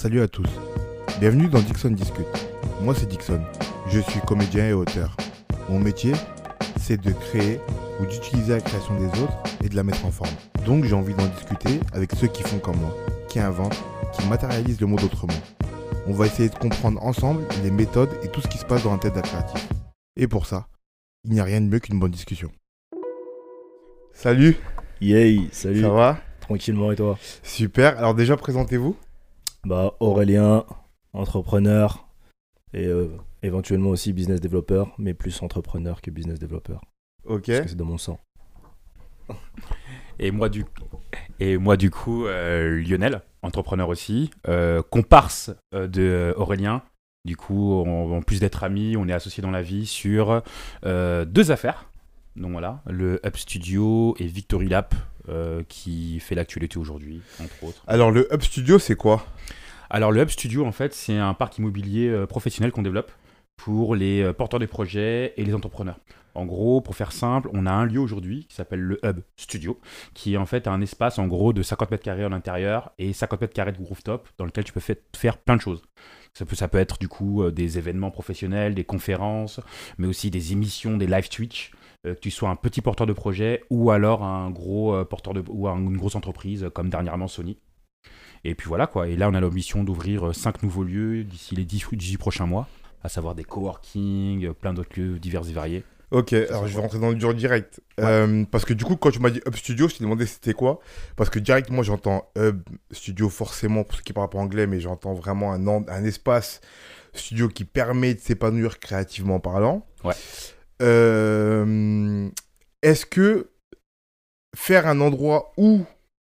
Salut à tous. Bienvenue dans Dixon Discute. Moi c'est Dixon. Je suis comédien et auteur. Mon métier, c'est de créer ou d'utiliser la création des autres et de la mettre en forme. Donc j'ai envie d'en discuter avec ceux qui font comme moi, qui inventent, qui matérialisent le monde autrement. On va essayer de comprendre ensemble les méthodes et tout ce qui se passe dans la tête d'un créatif. Et pour ça, il n'y a rien de mieux qu'une bonne discussion. Salut, Yay, salut. ça va? Tranquillement et toi? Super. Alors déjà présentez-vous. Bah Aurélien, entrepreneur et euh, éventuellement aussi business développeur, mais plus entrepreneur que business développeur. Ok. Parce que c'est dans mon sang. Et moi, du, et moi, du coup, euh, Lionel, entrepreneur aussi, euh, comparse euh, de Aurélien. Du coup, on- en plus d'être amis, on est associés dans la vie sur euh, deux affaires. Donc voilà, le Up Studio et Victory Lap euh, qui fait l'actualité aujourd'hui, entre autres. Alors le Hub Studio c'est quoi? Alors le Hub Studio, en fait, c'est un parc immobilier euh, professionnel qu'on développe pour les euh, porteurs de projets et les entrepreneurs. En gros, pour faire simple, on a un lieu aujourd'hui qui s'appelle le Hub Studio, qui est en fait un espace en gros de 50 mètres carrés à l'intérieur et 50 mètres carrés de rooftop dans lequel tu peux fait- faire plein de choses. Ça peut, ça peut être du coup des événements professionnels, des conférences, mais aussi des émissions, des live Twitch, que tu sois un petit porteur de projet ou alors un gros euh, porteur de ou un- une grosse entreprise euh, comme dernièrement Sony. Et puis voilà quoi. Et là, on a l'ambition d'ouvrir 5 nouveaux lieux d'ici les 10, 18 prochains mois, à savoir des coworking, euh, plein d'autres lieux divers et variés. Ok, alors je vais rentrer dans le dur direct. Euh, parce que du coup, quand tu m'as dit Hub Studio, je t'ai demandé c'était quoi. Parce que direct, moi j'entends Hub Studio forcément pour ceux qui parlent pas anglais, mais j'entends vraiment un, un espace studio qui permet de s'épanouir créativement parlant. Ouais. Euh, Est-ce que faire un endroit où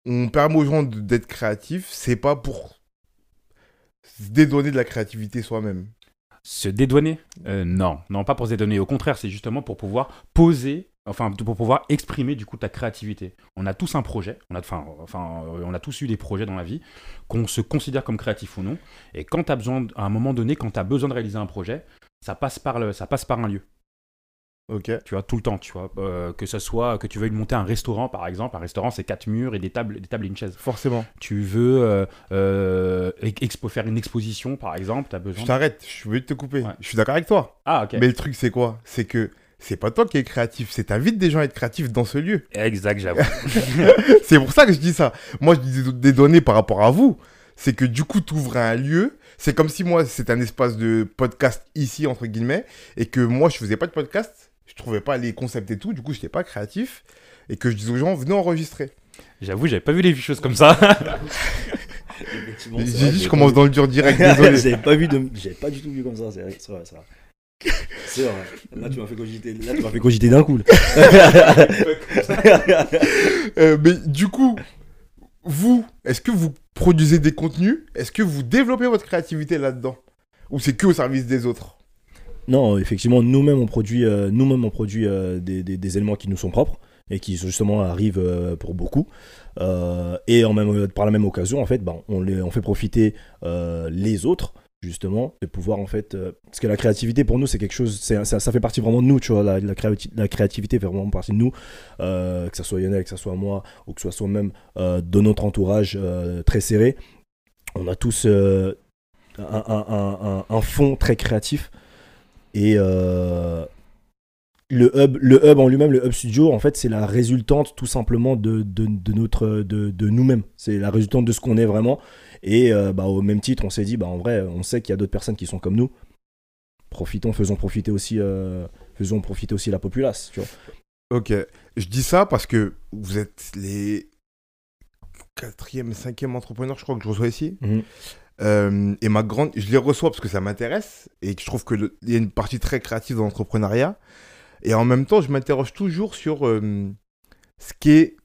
on permet aux gens d'être créatifs, c'est pas pour se dédonner de la créativité soi-même? Se dédouaner? Euh, Non, non, pas pour se dédouaner. Au contraire, c'est justement pour pouvoir poser, enfin, pour pouvoir exprimer du coup ta créativité. On a tous un projet, on a, enfin, enfin, on a tous eu des projets dans la vie, qu'on se considère comme créatif ou non. Et quand tu as besoin, à un moment donné, quand tu as besoin de réaliser un projet, ça passe par, le, ça passe par un lieu. Ok. tu vois, tout le temps, tu vois. Euh, que ce soit que tu veuilles monter un restaurant, par exemple, un restaurant, c'est quatre murs et des tables, des tables et une chaise. Forcément. Tu veux euh, euh, expo- faire une exposition, par exemple, as besoin. Je t'arrête, je veux te couper. Ouais. Je suis d'accord avec toi. Ah, ok. Mais le truc, c'est quoi? C'est que c'est pas toi qui es créatif, c'est t'invites des gens à être créatifs dans ce lieu. Exact, j'avoue. c'est pour ça que je dis ça. Moi, je dis des- des données par rapport à vous. C'est que du coup, tu ouvres un lieu. C'est comme si moi, c'est un espace de podcast ici, entre guillemets, et que moi, je faisais pas de podcast. Je trouvais pas les concepts et tout. Du coup, j'étais pas créatif. Et que je disais aux gens, venez enregistrer. j'avoue, j'avais pas vu les choses comme ça. J'ai dit, je j'avais commence pas dans le dur direct, désolé. J'avais pas vu de, j'avais pas du tout vu comme ça. C'est vrai, c'est vrai, c'est vrai. C'est vrai. Là, tu m'as fait cogiter. Là, tu m'as fait cogiter d'un coup. Euh, mais du coup, vous, est-ce que vous produisez des contenus? Est-ce que vous développez votre créativité là-dedans? Ou c'est que au service des autres? Non, effectivement, nous-mêmes on produit, euh, nous-mêmes on produit euh, des, éléments qui nous sont propres et qui justement arrivent euh, pour beaucoup. Et en même, par la même occasion, en fait, ben, on, fait profiter les autres justement de pouvoir en fait parce que la créativité pour nous c'est quelque chose ça, ça fait partie vraiment de nous tu vois la, la, la créativité fait vraiment partie de nous que ça soit Lionel que ça soit moi ou que ce soit même euh, de notre entourage très serré on a tous un fond très créatif et euh, le hub, le hub en lui-même, le hub studio, en fait, c'est la résultante tout simplement de, de, de notre, de, de nous-mêmes. C'est la résultante de ce qu'on est vraiment. Et euh, bah, au même titre, on s'est dit, bah, en vrai, on sait qu'il y a d'autres personnes qui sont comme nous. Profitons, faisons profiter aussi, euh, faisons profiter aussi la populace. Tu vois. Ok. Je dis ça parce que vous êtes les quatrième, cinquième entrepreneurs, je crois, que je reçois ici. Mhm. Euh, et ma grande, je les reçois parce que ça m'intéresse et que je trouve qu'il y a une partie très créative dans l'entrepreneuriat. Et en même temps, je m'interroge toujours sur euh, ce qui est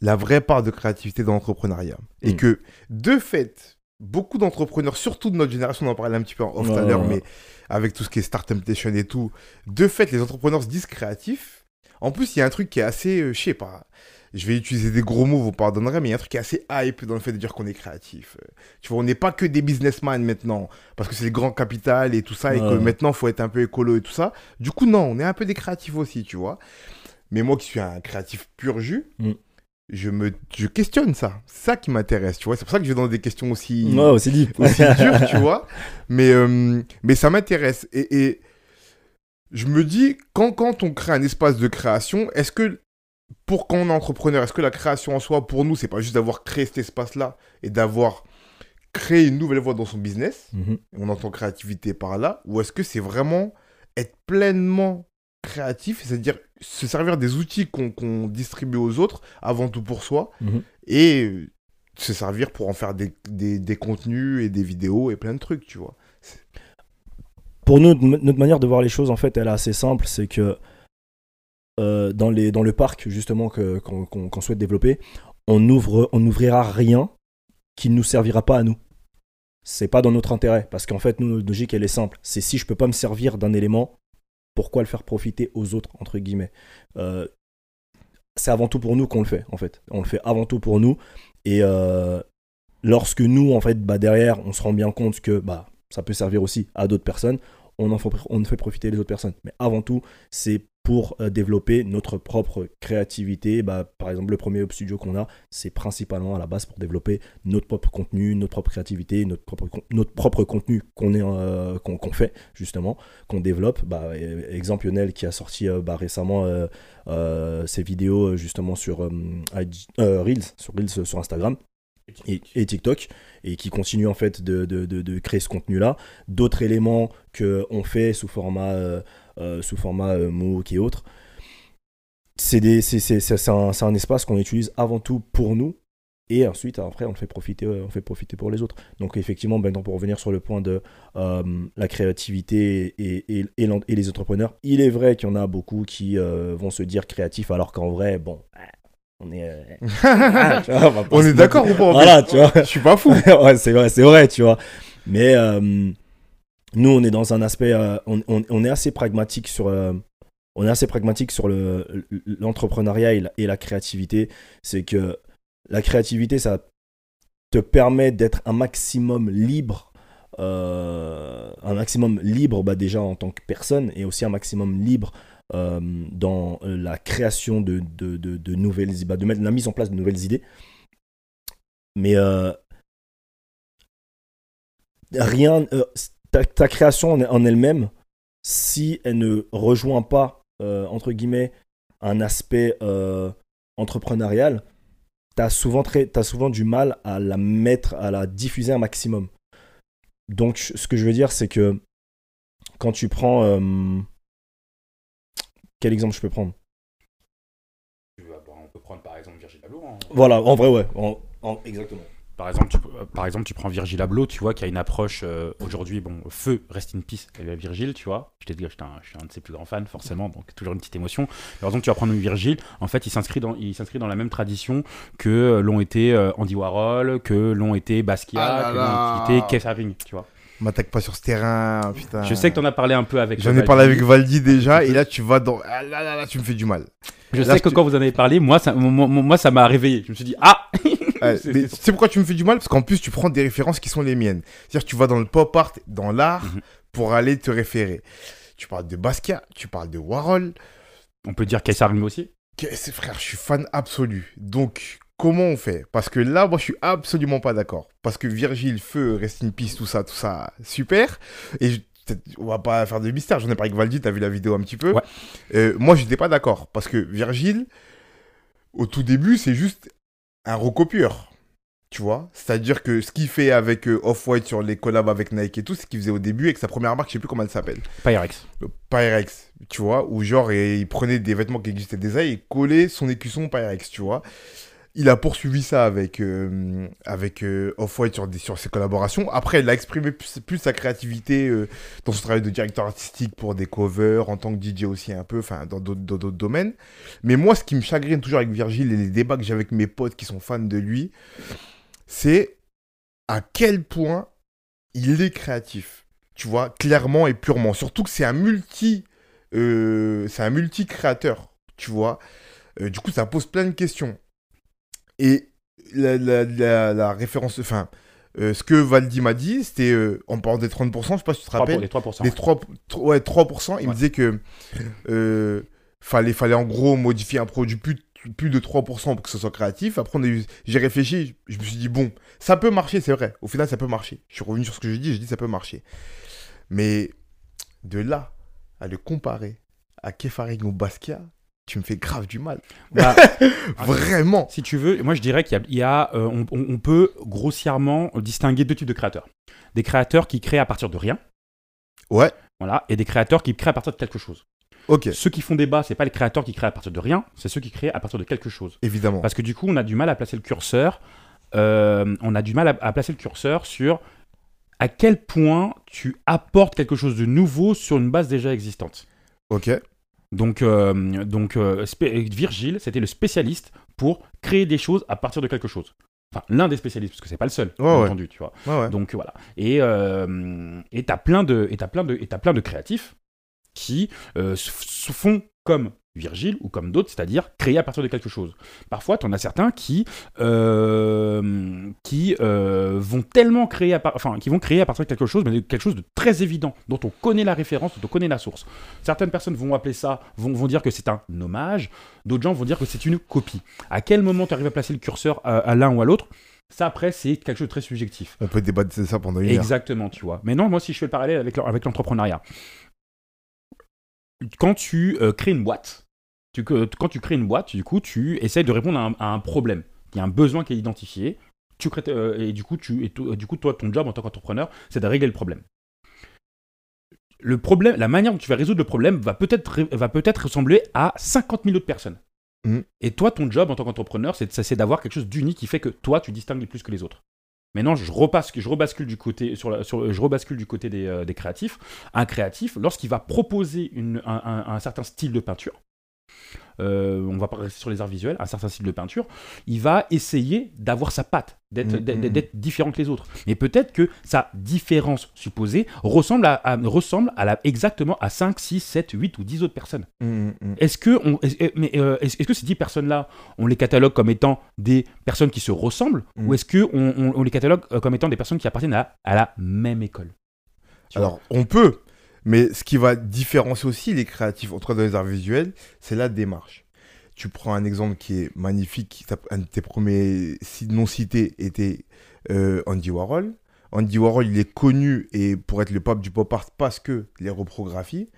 la vraie part de créativité dans l'entrepreneuriat. Et Mm. que, de fait, beaucoup d'entrepreneurs, surtout de notre génération, on en parlait un petit peu en off tout à l'heure, mais avec tout ce qui est Start Temptation et tout, de fait, les entrepreneurs se disent créatifs. En plus, il y a un truc qui est assez, euh, je sais pas, je vais utiliser des gros mots, vous pardonnerez, mais il y a un truc qui est assez hype dans le fait de dire qu'on est créatif. Tu vois, on n'est pas que des businessmen maintenant, parce que c'est le grand capital et tout ça, et que maintenant, il faut être un peu écolo et tout ça. Du coup, non, on est un peu des créatifs aussi, tu vois. Mais moi qui suis un créatif pur jus, Mm. je me je questionne ça. C'est ça qui m'intéresse, tu vois. C'est pour ça que je vais dans des questions aussi, Ouais, aussi dures, tu vois. Mais, euh, mais ça m'intéresse. Et, et je me dis, quand, quand on crée un espace de création, est-ce que pour quand on est entrepreneur, est-ce que la création en soi, pour nous, c'est pas juste d'avoir créé cet espace-là et d'avoir créé une nouvelle voie dans son business? Mhm. on entend créativité par là, ou est-ce que c'est vraiment être pleinement créatif, c'est-à-dire se servir des outils qu'on qu'on distribue aux autres avant tout pour soi, Mhm. et se servir pour en faire des, des- des contenus et des vidéos et plein de trucs, tu vois. Pour nous, notre manière de voir les choses, en fait, elle est assez simple. C'est que euh, dans, les, dans le parc, justement, qu'on souhaite développer, on ouvre, on n'ouvrira rien qui ne nous servira pas à nous. C'est pas dans notre intérêt. Parce qu'en fait, notre logique, elle est simple. C'est si je peux pas me servir d'un élément, pourquoi le faire profiter aux autres, entre guillemets? Euh, C'est avant tout pour nous qu'on le fait, en fait. On le fait avant tout pour nous. Et euh, lorsque nous, en fait, bah, derrière, on se rend bien compte que bah, ça peut servir aussi à d'autres personnes, on en fait, on fait profiter les autres personnes. Mais avant tout, c'est pour euh, développer notre propre créativité. Bah, par exemple, le premier Hub Studio qu'on a, c'est principalement à la base pour développer notre propre contenu, notre propre créativité, notre propre, notre propre contenu qu'on euh, qu'on fait, justement, qu'on développe. Bah, e- exemple, Lionel qui a sorti euh, bah, récemment euh, ses vidéos justement sur Reels, sur Reels sur Instagram et, et TikTok et qui continue en fait de, de, de- de créer ce contenu là d'autres éléments que on fait sous format euh, sous format euh, MOOC et autres c'est un, un espace qu'on utilise avant tout pour nous et ensuite après on le fait profiter euh, on fait profiter pour les autres donc effectivement maintenant pour revenir sur le point de euh, la créativité et, et, et les entrepreneurs il est vrai qu'il y en a beaucoup qui euh, vont se dire créatifs alors qu'en vrai bon on est euh, ah, vois, On est d'accord ou pas voilà, tu vois. Je suis pas fou. ouais, c'est vrai, c'est vrai, tu vois. Mais euh, nous, on est dans un aspect, euh, on, est assez pragmatique sur, euh, on est assez pragmatique sur le l'entrepreneuriat et, la- créativité. C'est que la créativité, ça te permet d'être un maximum libre, euh, un maximum libre bah, déjà en tant que personne et aussi un maximum libre dans la création de, nouvelles, bah, de la mise en place de nouvelles idées. Mais rien, ta, ta création en, elle-même, si elle ne rejoint pas, euh, entre guillemets, un aspect euh, entrepreneurial, tu as souvent, très, souvent du mal à la mettre, à la diffuser un maximum. Donc, ce que je veux dire, c'est que quand tu prends. euh, quel exemple je peux prendre? On peut prendre par exemple Virgil Abloh. hein. Voilà, en vrai, ouais. en- en- exactement. Par exemple, tu, par exemple, tu prends Virgil Abloh, tu vois, qui a une approche euh, aujourd'hui, bon, feu, rest in peace, et Virgil, tu vois. Je t'ai dit, j'étais un- je suis un de ses plus grands fans, forcément, donc toujours une petite émotion. Par exemple, tu vas prendre Virgil, en fait, il s'inscrit dans, il s'inscrit dans la même tradition que l'ont été euh, Andy Warhol, que l'ont été Basquiat, Ah là que l'ont été Keith Haring, tu vois. M'attaque pas sur ce terrain, putain. Je sais que t'en as parlé un peu avec. J'en ai parlé avec Valdi déjà, et là tu vas dans. Ah là là là, tu me fais du mal. Je Là, sais que tu- quand vous en avez parlé, moi, ça, moi, ça m'a réveillé. Je me suis dit, ah Ouais, C'est- mais tu sais pourquoi tu me fais du mal? Parce qu'en plus, tu prends des références qui sont les miennes. C'est-à-dire, tu vas dans le pop art, dans l'art, Mhm. pour aller te référer. Tu parles de Basquiat, tu parles de Warhol. On peut dire Haring aussi. Frère, je suis fan absolu. Donc, comment on fait? Parce que là, moi, je suis absolument pas d'accord. Parce que Virgile, Feu, Rest in Peace, tout ça, tout ça, super. Et je- on va pas faire de mystère. J'en ai parlé avec Valdi, t'as vu la vidéo un petit peu. Ouais. Euh, moi, j'étais pas d'accord. Parce que Virgile, au tout début, c'est juste un recopieur. Tu vois? C'est-à-dire que ce qu'il fait avec euh, Off-White sur les collabs avec Nike et tout, c'est ce qu'il faisait au début avec sa première marque, je sais plus comment elle s'appelle. Pyrex. Pyrex, tu vois, où genre et il prenait des vêtements qui existaient déjà et collait son écusson Pyrex, tu vois? Il a poursuivi ça avec, euh, avec euh, Off-White sur, ses collaborations. Après, il a exprimé plus, sa créativité euh, dans son travail de directeur artistique pour des covers, en tant que DJ aussi un peu, enfin dans d'autres domaines. Mais moi, ce qui me chagrine toujours avec Virgile et les débats que j'ai avec mes potes qui sont fans de lui, c'est à quel point il est créatif. Tu vois, clairement et purement. Surtout que c'est un multi, c'est un multi créateur. Tu vois. Du coup, ça pose plein de questions. Et la, la, la, la référence, enfin, euh, ce que Valdi m'a dit, c'était, euh, en parlant des 30%, je sais pas si tu te 3 rappelles. les 3%. Les 3, ouais, 3% il me disait que euh, fallait, fallait en gros modifier un produit plus, plus de 3% pour que ce soit créatif. Après, j'ai réfléchi, je me suis dit, bon, ça peut marcher, c'est vrai. Au final, ça peut marcher. Je suis revenu sur ce que j'ai dit, j'ai dit, ça peut marcher. Mais de là à le comparer à Kefaring ou Basquiat, tu me fais grave du mal. Bah, Vraiment. si tu veux, moi je dirais qu'il y a, il y a, euh, on peut grossièrement distinguer deux types de créateurs. Des créateurs qui créent à partir de rien, Ouais, voilà, et des créateurs qui créent à partir de quelque chose. ok, Ceux qui font débat, c'est pas les créateurs qui créent à partir de rien, c'est ceux qui créent à partir de quelque chose. évidemment. Parce que du coup, on a du mal à placer le curseur. euh, on a du mal à, à placer le curseur sur à quel point tu apportes quelque chose de nouveau sur une base déjà existante. Ok, Donc, euh, donc euh, Virgile, c'était le spécialiste pour créer des choses à partir de quelque chose. Enfin, l'un des spécialistes, parce que c'est pas le seul, bien ouais. entendu, tu vois. ouais. Donc voilà. Et euh, t'as plein de et t'as plein de et t'as plein de créatifs qui se font comme Virgile ou comme d'autres, c'est-à-dire créer à partir de quelque chose. Parfois, tu en as certains qui euh, qui euh, vont tellement créer à par- enfin qui vont créer à partir de quelque chose, mais quelque chose de très évident dont on connaît la référence, dont on connaît la source. Certaines personnes vont appeler ça, vont, vont dire que c'est un hommage, d'autres gens vont dire que c'est une copie. À quel moment tu arrives à placer le curseur à, à l'un ou à l'autre? Ça après, c'est quelque chose de très subjectif. On peut débattre de ça pendant une heure. Exactement, tu vois. Mais non, moi, si je fais le parallèle avec l'entrepreneuriat, quand tu euh, crées une boîte, tu, quand tu crées une boîte, du coup, tu essayes de répondre à un, à un problème. Il y a un besoin qui est identifié. Tu crées, euh, et du coup, tu, et to- du coup, toi, ton job en tant qu'entrepreneur, c'est de régler le problème. Le problème, la manière dont tu vas résoudre le problème va peut-être va peut-être ressembler à 50 000 autres personnes. Mhm. Et toi, ton job en tant qu'entrepreneur, c'est d'avoir quelque chose d'unique qui fait que toi, tu distingues plus que les autres. Maintenant, je rebascule, je rebascule du côté, sur la- sur- je rebascule du côté des, euh, des créatifs. Un créatif, lorsqu'il va proposer une- un, un- un certain style de peinture, euh, on va pas rester sur les arts visuels, un certain style de peinture, il va essayer d'avoir sa patte, d'être Mm, d'être- mm, différent que les autres. Mais peut-être que sa différence supposée ressemble, à, à- ressemble à la, exactement à 5, 6, 7, 8 ou 10 autres personnes. Est-ce que, on, est- est- mais, euh, est-ce est-ce que ces 10 personnes-là, on les catalogue comme étant des personnes qui se ressemblent Mm. ou est-ce qu'on on, on les catalogue euh, comme étant des personnes qui appartiennent à, à la même école? Tu Alors, on peut, mais ce qui va différencier aussi les créatifs entre dans les arts visuels, c'est la démarche. Tu prends un exemple qui est magnifique, un de tes premiers non cités était euh, Andy Warhol. Andy Warhol, il est connu et pour être le pape du pop art parce que les reprographies.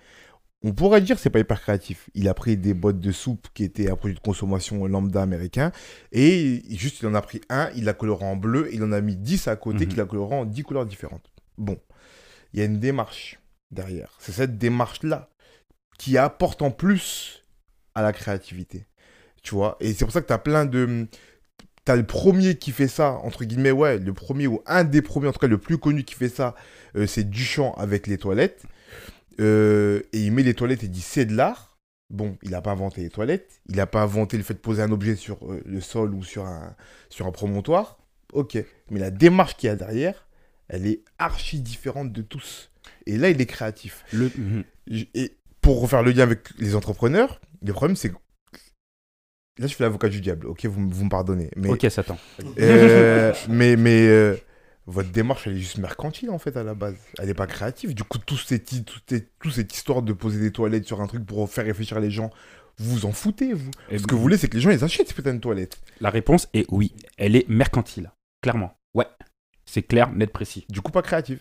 On pourrait dire que c'est pas hyper créatif. Il a pris des boîtes de soupe qui étaient un produit de consommation lambda américain et juste il en a pris un, il l'a coloré en bleu, il en a mis 10 à côté Mhm. qu'il a coloré en 10 couleurs différentes. Bon, il y a une démarche derrière. C'est cette démarche-là qui apporte en plus à la créativité. Tu vois Et c'est pour ça que tu as plein de... Tu as le premier qui fait ça, entre guillemets, ouais, le premier ou un des premiers, en tout cas le plus connu qui fait ça, euh, c'est Duchamp avec les toilettes. Euh, et il met les toilettes et dit c'est de l'art. Bon, il n'a pas inventé les toilettes, il n'a pas inventé le fait de poser un objet sur euh, le sol ou sur un, sur un promontoire. Ok, mais la démarche qu'il y a derrière, elle est archi différente de tous. Et là, il est créatif. Le- Mhm. Et pour refaire le lien avec les entrepreneurs, le problème c'est que. Là, je fais l'avocat du diable, ok, vous, vous me pardonnez. Mais, Ok, Satan. euh, mais, mais euh, votre démarche, elle est juste mercantile en fait à la base. Elle n'est pas créative. Du coup, ces ces- toute cette histoire de poser des toilettes sur un truc pour faire réfléchir les gens, vous vous en foutez, vous. Et Ce que vous voulez, c'est que les gens ils achètent ces putains de toilettes. La réponse est oui. Elle est mercantile. Clairement. Ouais. C'est clair, net, précis. Du coup, pas créative.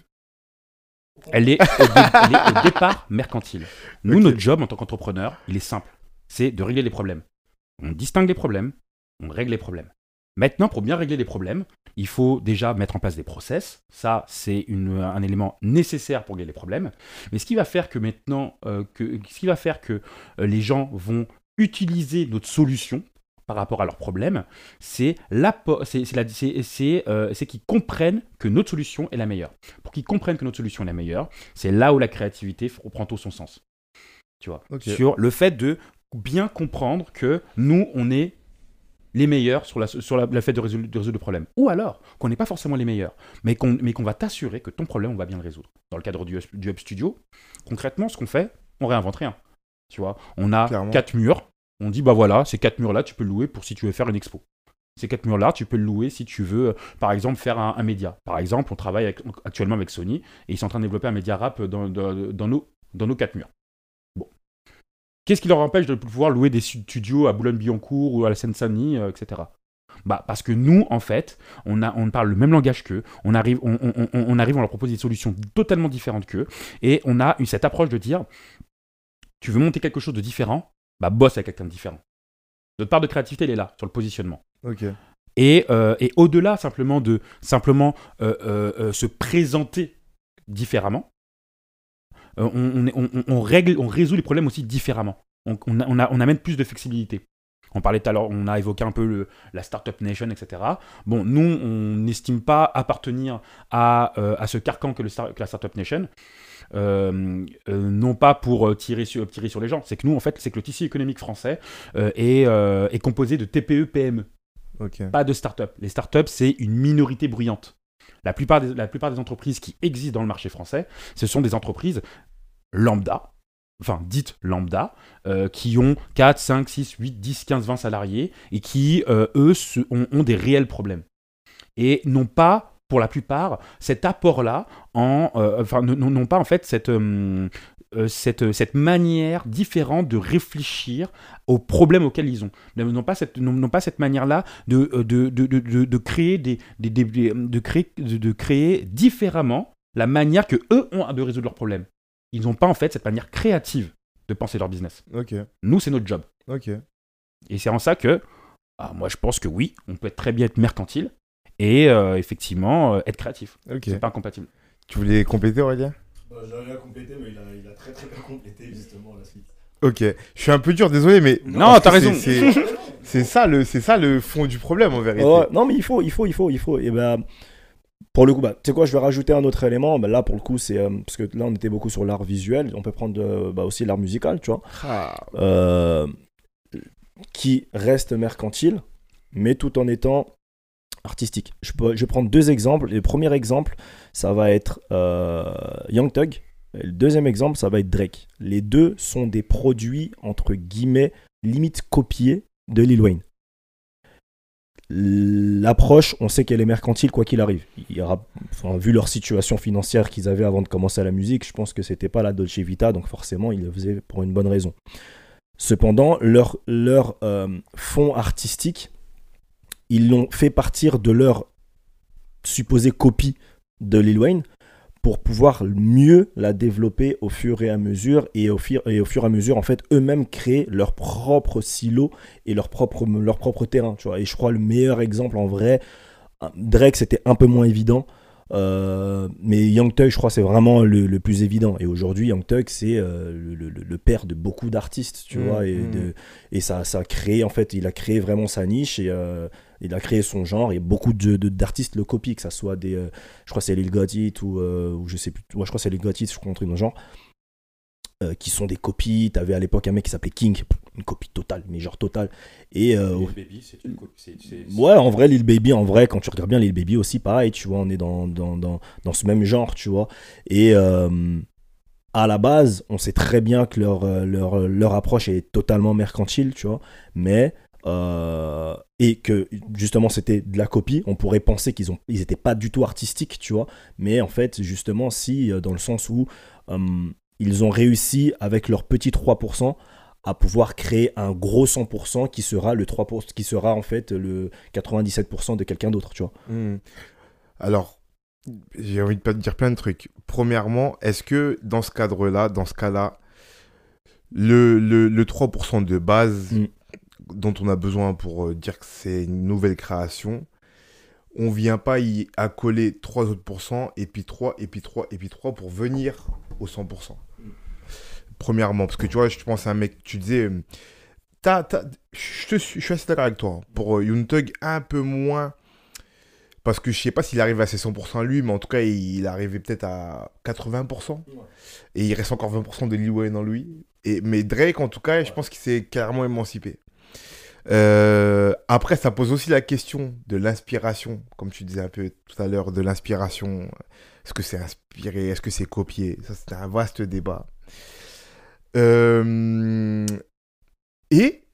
Elle est, au, dé- elle est au départ mercantile. Nous, notre job en tant qu'entrepreneur, il est simple. C'est de régler les problèmes. On distingue les problèmes, on règle les problèmes. Maintenant, pour bien régler les problèmes, il faut déjà mettre en place des process. Ça, c'est une- un élément nécessaire pour régler les problèmes. Mais ce qui va faire que maintenant, euh, que, ce qui va faire que euh, les gens vont utiliser notre solution par rapport à leurs problèmes, c'est euh, qu'ils comprennent que notre solution est la meilleure. Pour qu'ils comprennent que notre solution est la meilleure, c'est là où la créativité prend tout son sens. Tu vois, sur le fait de bien comprendre que nous, on est les meilleurs sur, la, sur la- fait de résoudre, de résoudre le problème. Ou alors qu'on n'est pas forcément les meilleurs, mais qu'on qu'on va t'assurer que ton problème, on va bien le résoudre. Dans le cadre du, du Hub Studio, concrètement, ce qu'on fait, on réinvente rien. Tu vois, on a Clairement. quatre murs, on dit, bah voilà, ces quatre murs-là, tu peux le louer pour si tu veux faire une expo. Ces quatre murs-là, tu peux le louer si tu veux, euh, par exemple, faire un, média. Par exemple, on travaille actuellement avec Sony et ils sont en train de développer un média rap dans, nos, quatre murs. Bon. Qu'est-ce qui leur empêche de pouvoir louer des studios à Boulogne-Billancourt ou à la Seine-Saint-Denis, euh, etc. Bah, parce que nous, en fait, on, parle le même langage qu'eux, on arrive, on, on leur propose des solutions totalement différentes qu'eux, et on a eu cette approche de dire, tu veux monter quelque chose de différent, bah bosse avec quelqu'un de différent. Notre part de créativité, elle est là, sur le positionnement. Ok. Et, euh, et au-delà simplement de simplement euh, euh, se présenter différemment, on, on, est- on- on- on règle, on résout les problèmes aussi différemment. On, on, a- on, a- on amène plus de flexibilité. On parlait tout à l'heure, on a évoqué un peu le- la Startup Nation, etc. Bon, nous, on n'estime pas appartenir à, euh, à ce carcan que, le star- que la Startup Nation. Euh, euh, non pas pour tirer sur, tirer sur les gens, c'est que nous, en fait, c'est que le tissu économique français est, est composé de TPE, PME Ok. pas de start-up. Les start-up, c'est une minorité bruyante. La plupart, des, la plupart des entreprises qui existent dans le marché français, ce sont des entreprises lambda, enfin dites lambda, euh, qui ont 4, 5, 6, 8, 10, 15, 20 salariés et qui, euh, eux, se- ont, ont des réels problèmes. Et n'ont pas, pour la plupart, cet apport-là, en, euh, n'ont pas en fait cette, euh, euh, cette, cette manière différente de réfléchir aux problèmes auxquels ils ont. N'ont pas cette, cette manière-là de, euh, de, de, de, de- créer des- des- des- de créer de, de créer différemment la manière que eux ont de résoudre leurs problèmes. Ils n'ont pas en fait cette manière créative de penser leur business. Nous, c'est notre job. Et c'est en ça que, ah, moi, je pense que oui, on peut être très bien être mercantile et euh, effectivement euh, être créatif. Ok. C'est pas incompatible. Tu voulais compléter, Aurélien? J'ai rien complété, mais il a, il a très très bien complété justement la suite. Ok. Je suis un peu dur, désolé, mais. Non, t'as raison. C'est ça, le- c'est ça le fond du problème en vérité. Non, mais il faut, il faut, il faut, il faut. Et ben, pour le coup, bah, tu sais quoi, je vais rajouter un autre élément. Bah, là, pour le coup, c'est euh, parce que là, on était beaucoup sur l'art visuel. On peut prendre euh, bah, aussi l'art musical, tu vois, Ah, euh, qui reste mercantile, mais tout en étant artistique. Je, peux, je vais prendre deux exemples. Le premier exemple, ça va être Young Thug. Et le deuxième exemple, ça va être Drake. Les deux sont des produits entre guillemets limite copiés de Lil Wayne. L'approche, on sait qu'elle est mercantile quoi qu'il arrive. Il y vu leur situation financière qu'ils avaient avant de commencer la musique, je pense que c'était pas la Dolce Vita, donc forcément ils le faisaient pour une bonne raison. Cependant, leur, leur euh, fond artistique, ils l'ont fait partir de leur supposée copie de Lil Wayne pour pouvoir mieux la développer au fur et à mesure et au, fur, et au fur et à mesure en fait eux-mêmes créer leur propre silo et leur propre, leur propre terrain tu vois. Et je crois le meilleur exemple en vrai Drake c'était un peu moins évident euh, mais Young Thug je crois c'est vraiment le, le plus évident. Et aujourd'hui Young Thug c'est euh, le, le- le père de beaucoup d'artistes tu Mhm, vois et, de, et ça, ça a créé en fait il a créé vraiment sa niche et euh, il a créé son genre et beaucoup de- de- d'artistes le copient que ça soit des euh, je crois que c'est Lil Gotit ou, euh, ou je sais plus ouais, je crois que c'est Lil Gotit je truc dans le genre euh, qui sont des copies t'avais à l'époque un mec qui s'appelait King une copie totale mais genre totale et euh, Ouais, en vrai, Lil Baby, en vrai, quand tu regardes bien Lil Baby aussi, pareil, tu vois, on est dans, dans, dans, dans ce même genre, tu vois. Et à la base, on sait très bien que leur, leur, leur approche est totalement mercantile, tu vois. Mais, euh, et que justement, c'était de la copie. On pourrait penser qu'ils ont, ils étaient pas du tout artistiques, tu vois. Mais en fait, justement, si, euh, dans le sens où euh, ils ont réussi avec leur petit 3% à pouvoir créer un gros 100% qui sera le 3%, qui sera en fait le 97% de quelqu'un d'autre, tu vois. Hmm. Alors, j'ai envie de pas te dire plein de trucs. Premièrement, est-ce que dans ce cadre-là, dans ce cas-là, le, le, le 3% de base Mm. Dont on a besoin pour euh, dire que c'est une nouvelle création, on vient pas y accoler 3 autres pourcents, et puis 3, et puis 3, et puis 3 pour venir au 100%. Premièrement, parce que tu vois, je pense à un mec, tu disais, euh, je suis- assez d'accord avec toi. Pour euh, Yoon Thug, un peu moins. Parce que je sais pas s'il arrive à ses 100% lui, mais en tout cas, il est arrivé peut-être à 80%. Et il reste encore 20% de Lil Wayne en lui. Et, mais Drake, en tout cas, je pense qu'il s'est carrément émancipé. Euh, après, ça pose aussi la question de l'inspiration, comme tu disais un peu tout à l'heure, de l'inspiration. Est-ce que c'est inspiré Est-ce que c'est copié? Ça, c'est un vaste débat. Euh, Et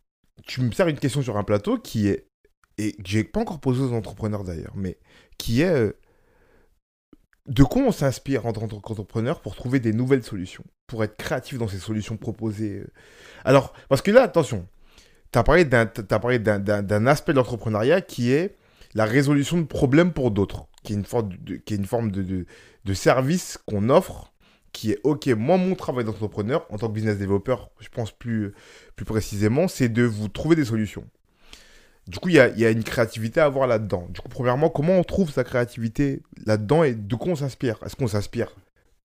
tu me sers une question sur un plateau qui est, et que j'ai pas encore posé aux entrepreneurs d'ailleurs, mais qui est, euh, de quoi on s'inspire en tant qu'entrepreneur pour trouver des nouvelles solutions, pour être créatif dans ces solutions proposées Alors, parce que là, attention, tu as parlé d'un aspect de l'entrepreneuriat qui est la résolution de problèmes pour d'autres, qui est une forme de, qui est une forme de, de, service qu'on offre, qui est, ok, moi, mon travail d'entrepreneur, en tant que business développeur, je pense plus, plus précisément, c'est de vous trouver des solutions. Du coup, il y a, y a, une créativité à avoir là-dedans. Du coup, premièrement, comment on trouve sa créativité là-dedans et de quoi on s'inspire? Est-ce qu'on s'inspire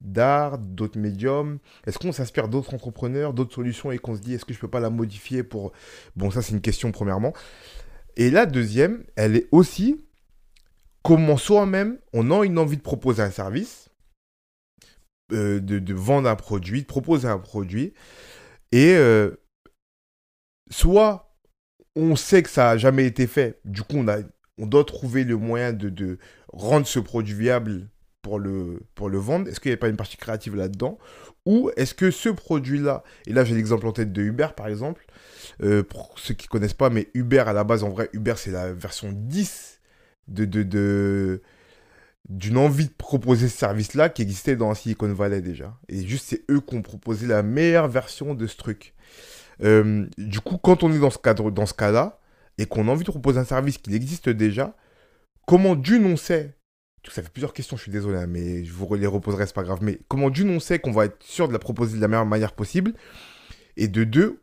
d'art, d'autres médiums Est-ce qu'on s'inspire d'autres entrepreneurs, d'autres solutions et qu'on se dit est-ce que je peux pas la modifier pour... Bon, ça c'est une question premièrement. Et la deuxième, elle est aussi comment soi-même on a une envie de proposer un service, euh, de, vendre un produit, de proposer un produit, et euh, soit on sait que ça n'a jamais été fait, du coup on, a, on doit trouver le moyen de, de rendre ce produit viable pour le, pour le vendre Est-ce qu'il n'y a pas une partie créative là-dedans? Ou est-ce que ce produit-là, et là j'ai l'exemple en tête de Uber par exemple, euh, pour ceux qui ne connaissent pas, mais Uber à la base, en vrai, Uber c'est la version 10 de, de, d'une envie de proposer ce service-là qui existait dans Silicon Valley déjà. Et juste c'est eux qui ont proposé la meilleure version de ce truc. Euh, du coup, quand on est dans ce cadre, dans ce cas-là, et qu'on a envie de proposer un service qui existe déjà, comment d'une on sait ça fait plusieurs questions, je suis désolé, hein, mais je vous les reposerai, c'est pas grave. Mais comment d'une on sait qu'on va être sûr de la proposer de la meilleure manière possible? Et de deux,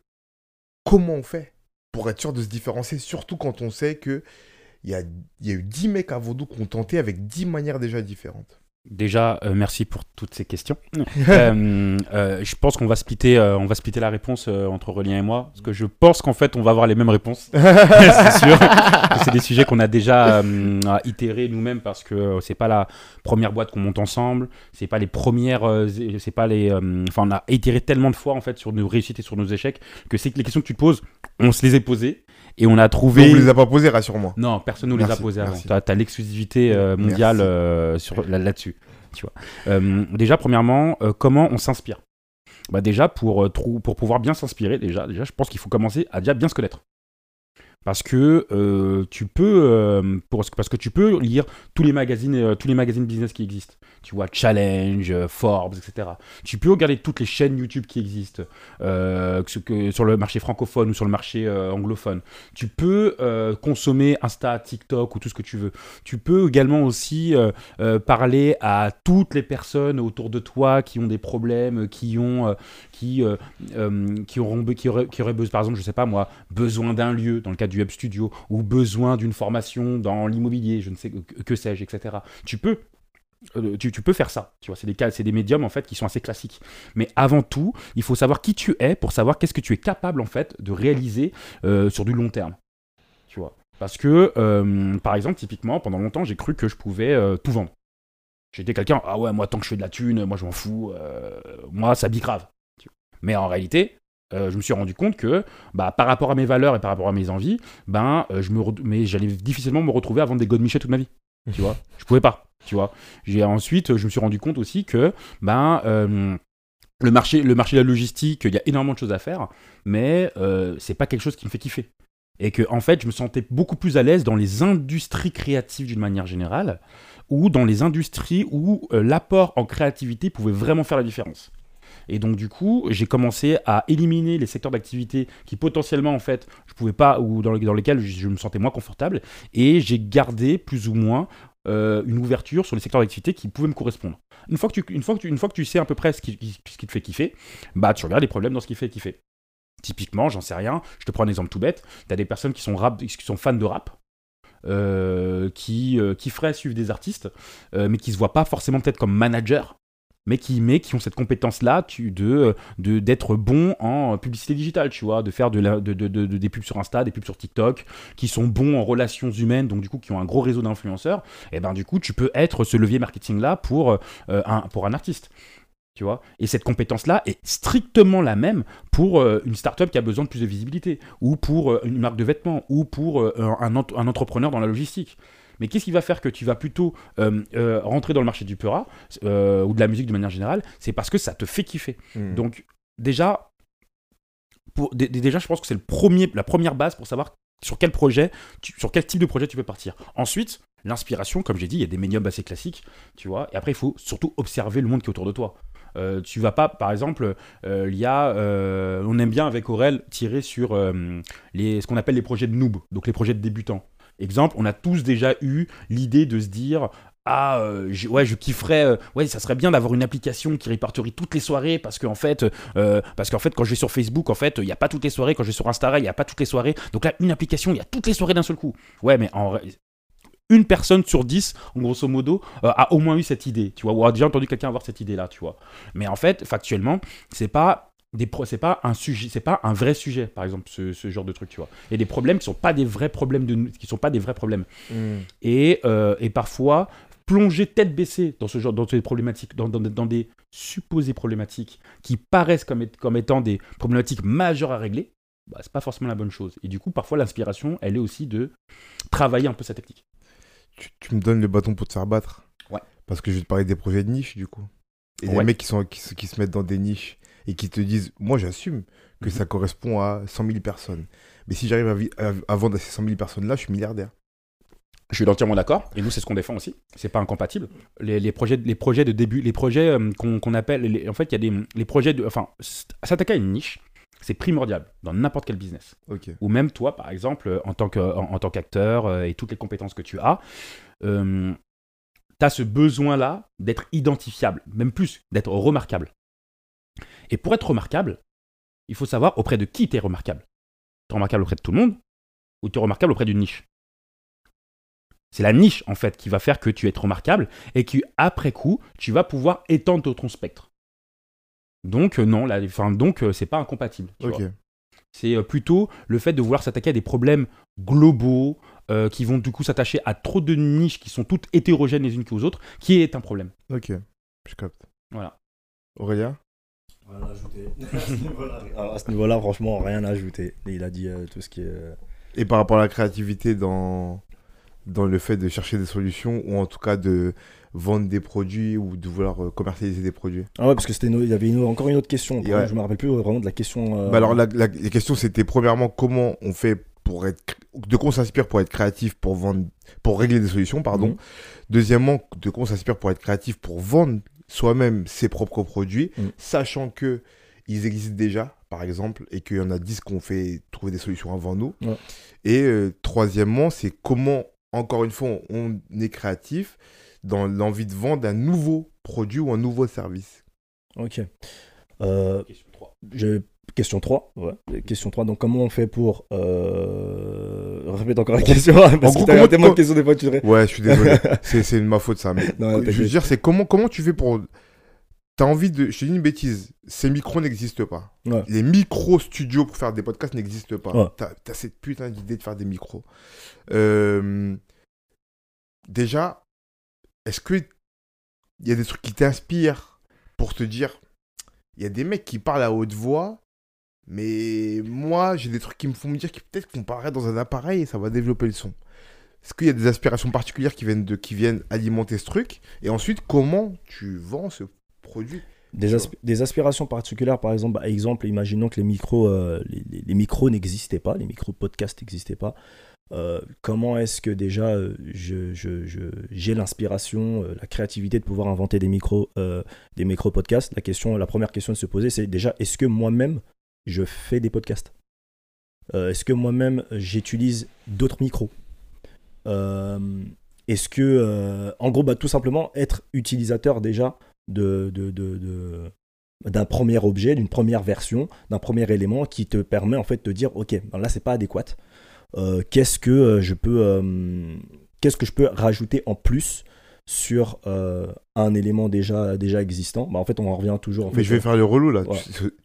comment on fait pour être sûr de se différencier, surtout quand on sait que il y a, y a eu 10 mecs à Vaudou qui ont tenté avec 10 manières déjà différentes Déjà, euh, merci pour toutes ces questions. Euh, euh, je pense qu'on va splitter, on va splitter la réponse entre Relien et moi, parce que je pense qu'en fait, on va avoir les mêmes réponses. c'est sûr. c'est des sujets qu'on a déjà itérés nous-mêmes, parce que c'est pas la première boîte qu'on monte ensemble, c'est pas les premières, c'est pas les, enfin, on a itéré tellement de fois en fait sur nos réussites et sur nos échecs que c'est que les questions que tu te poses, on se les est posées et on a trouvé. On ne les a pas posées, rassure-moi. Non, personne ne nous les a avant. Tu as, l'exclusivité euh, mondiale euh, sur, là-dessus. tu vois. Euh, déjà, premièrement, comment on s'inspire? Bah déjà pour, pour pouvoir bien s'inspirer déjà, déjà je pense qu'il faut commencer à déjà bien se connaître parce que tu peux pour, parce que tu peux lire tous les magazines tous les magazines business qui existent tu vois, Challenge, euh, Forbes, etc. Tu peux regarder toutes les chaînes YouTube qui existent, euh, que, sur le marché francophone ou sur le marché euh, anglophone. Tu peux consommer Insta, TikTok ou tout ce que tu veux. Tu peux également aussi parler à toutes les personnes autour de toi qui ont des problèmes, qui ont, qui, qui auront, qui auraient, qui par exemple, je sais pas moi, besoin d'un lieu dans le cadre du Web Studio ou besoin d'une formation dans l'immobilier, je ne sais que, sais-je, etc. Tu peux euh, tu, peux faire ça, tu vois, c'est des cas, c'est des médiums en fait qui sont assez classiques. Mais avant tout, il faut savoir qui tu es pour savoir qu'est-ce que tu es capable en fait de réaliser euh, sur du long terme, tu vois. Parce que, euh, par exemple, typiquement, pendant longtemps, j'ai cru que je pouvais tout vendre. J'étais quelqu'un, ah ouais, moi tant que je fais de la thune, moi je m'en fous, moi ça grave. Mais en réalité, je me suis rendu compte que bah, par rapport à mes valeurs et par rapport à mes envies, ben, je me mais j'allais difficilement me retrouver à vendre des godemichets toute ma vie. Tu vois, je pouvais pas tu vois? J'ai ensuite, je me suis rendu compte aussi que ben euh, le marché, le marché de la logistique, il y a énormément de choses à faire, mais euh, c'est pas quelque chose qui me fait kiffer. Et que en fait, je me sentais beaucoup plus à l'aise dans les industries créatives d'une manière générale, ou dans les industries où euh, l'apport en créativité pouvait vraiment faire la différence. Et donc du coup, j'ai commencé à éliminer les secteurs d'activité qui potentiellement en fait je pouvais pas ou dans, dans lesquels je, me sentais moins confortable et j'ai gardé plus ou moins euh, une ouverture sur les secteurs d'activité qui pouvaient me correspondre. Une fois que tu, une fois que tu, une fois que tu sais à peu près ce qui, ce qui te fait kiffer, bah tu regardes les problèmes dans ce qui fait kiffer. Typiquement, j'en sais rien, je te prends un exemple tout bête, tu as des personnes qui sont, rap, qui sont fans de rap, euh, qui, euh, qui feraient suivre des artistes, mais qui se voient pas forcément peut-être comme manager mais qui, qui ont cette compétence-là de, de, d'être bon en publicité digitale, tu vois, de faire des pubs sur Insta, des pubs sur TikTok, qui sont bons en relations humaines, donc du coup qui ont un gros réseau d'influenceurs, et ben du coup tu peux être ce levier marketing-là pour, euh, un, pour un artiste. Tu vois et cette compétence-là est strictement la même pour euh, une startup qui a besoin de plus de visibilité, ou pour euh, une marque de vêtements, ou pour un entrepreneur dans la logistique. Mais qu'est-ce qui va faire que tu vas plutôt euh, euh, rentrer dans le marché du Pura euh, ou de la musique de manière générale C'est parce que ça te fait kiffer. Hmm. Donc, déjà, pour, déjà, je pense que c'est le premier, la première base pour savoir sur quel projet, sur quel type de projet tu peux partir. Ensuite, l'inspiration, comme j'ai dit, il y a des médiums assez classiques, tu vois. Et après, il faut surtout observer le monde qui est autour de toi. Euh, tu vas pas, par exemple, euh, il y a, euh, on aime bien avec Aurel tirer sur les, ce qu'on appelle les projets de noob, donc les projets de débutants. Exemple, on a tous déjà eu l'idée de se dire ah je, ouais je kifferais ouais ça serait bien d'avoir une application qui répertorie toutes les soirées parce qu'en fait parce qu'en fait quand je vais sur Facebook en fait il n'y a pas toutes les soirées. Quand je vais sur Instagram il n'y a pas toutes les soirées. Donc là une application il y a toutes les soirées d'un seul coup. Ouais mais en, une personne sur dix, en grosso modo, euh, a au moins eu cette idée, tu vois, ou a déjà entendu quelqu'un avoir cette idée-là, tu vois. Mais en fait, factuellement, c'est pas des c'est pas un sujet c'est pas un vrai sujet par exemple ce, genre de truc tu vois il y a des problèmes qui sont pas des vrais problèmes de qui sont pas des vrais problèmes hmm. et, euh, et parfois plonger tête baissée dans ce genre dans ces problématiques dans, dans, des supposées problématiques qui paraissent comme, comme étant des problématiques majeures à régler bah, c'est pas forcément la bonne chose et du coup parfois l'inspiration elle est aussi de travailler un peu sa technique tu, me donnes le bâton pour te faire battre. Ouais. Parce que je vais te parler des projets de niche, du coup. Et des mecs qui, sont, qui, se mettent dans des niches et qui te disent Moi, j'assume que mhm. ça correspond à 100 000 personnes. Mais si j'arrive à, vendre à ces 100 000 personnes-là, je suis milliardaire. Je suis entièrement d'accord, et nous c'est ce qu'on défend aussi. C'est pas incompatible. Les, projets, les projets de début, les projets euh, qu'on appelle, en fait, il y a des les projets de, enfin, s'attaquer à une niche, c'est primordial dans n'importe quel business. Ou même toi, par exemple, en tant qu'acteur euh, et toutes les compétences que tu as, euh, tu as ce besoin-là d'être identifiable, même plus, d'être remarquable. Et pour être remarquable, il faut savoir auprès de qui tu es remarquable. Tu es remarquable auprès de tout le monde ou tu es remarquable auprès d'une niche? C'est la niche en fait qui va faire que tu es remarquable et qu'après coup, tu vas pouvoir étendre ton spectre. Donc euh, non, enfin, donc euh, c'est pas incompatible. C'est euh, plutôt le fait de vouloir s'attaquer à des problèmes globaux qui vont du coup s'attacher à trop de niches qui sont toutes hétérogènes les unes qu'aux autres, qui est un problème. Ok, je capte. Voilà. Aurélien Rien à ajouter. à ce niveau-là, franchement, rien à ajouter. Il a dit tout ce qui est. Et par rapport à la créativité dans dans le fait de chercher des solutions ou en tout cas de vendre des produits ou de vouloir euh, commercialiser des produits? Ah ouais, parce que c'était il y avait encore une autre question. Je me rappelle plus vraiment de la question. Euh, bah alors la, question c'était premièrement comment on fait pour être de quoi on s'inspire pour être créatif pour vendre pour régler des solutions pardon. Mhm. Deuxièmement de quoi on s'inspire pour être créatif pour vendre soi-même ses propres produits, mhm. sachant que ils existent déjà, par exemple, et qu'il y en a 10 qui ont fait trouver des solutions avant nous. Et euh, troisièmement, c'est comment encore une fois, on est créatif dans l'envie de vendre un nouveau produit ou un nouveau service. Ok. Euh, question 3. Question 3, ouais. Question 3, donc comment on fait pour... Euh... Répète encore la question, parce que t'as tellement de questions des fois, tu dirais. Ouais, je suis désolé, c'est de ma faute ça. Mais je veux dire, c'est comment, comment tu fais pour... T'as envie de... Je te dis une bêtise, ces micros n'existent pas. Les micro-studios pour faire des podcasts n'existent pas. T'as as cette putain d'idée de faire des micros. Euh, déjà, est-ce que il y a des trucs qui t'inspirent pour te dire, il y a des mecs qui parlent à haute voix, mais moi, j'ai des trucs qui me font me dire que peut-être qu'on parlerait dans un appareil et ça va développer le son. Est-ce qu'il y a des aspirations particulières qui viennent, de, qui viennent alimenter ce truc? Et ensuite, comment tu vends ce produit? Des, aspirations particulières, par exemple, bah, exemple, imaginons que les micros, euh, les, micros n'existaient pas, les micros podcast n'existaient pas. Euh, comment est-ce que déjà euh, j'ai je, l'inspiration, la créativité de pouvoir inventer des micros, des micro podcasts? La question, la première question de se poser, c'est déjà est-ce que moi-même je fais des podcasts Est-ce que moi-même j'utilise d'autres micros Est-ce que, en gros, bah, tout simplement être utilisateur déjà de, de, d'un premier objet, d'une première version, d'un premier élément qui te permet en fait de dire ok, ben là c'est pas adéquat. Euh, qu'est-ce que euh, je peux, euh, qu'est-ce que je peux rajouter en plus sur un élément déjà déjà existant bah, En fait, on en revient toujours. En Mais je vais faire le relou là.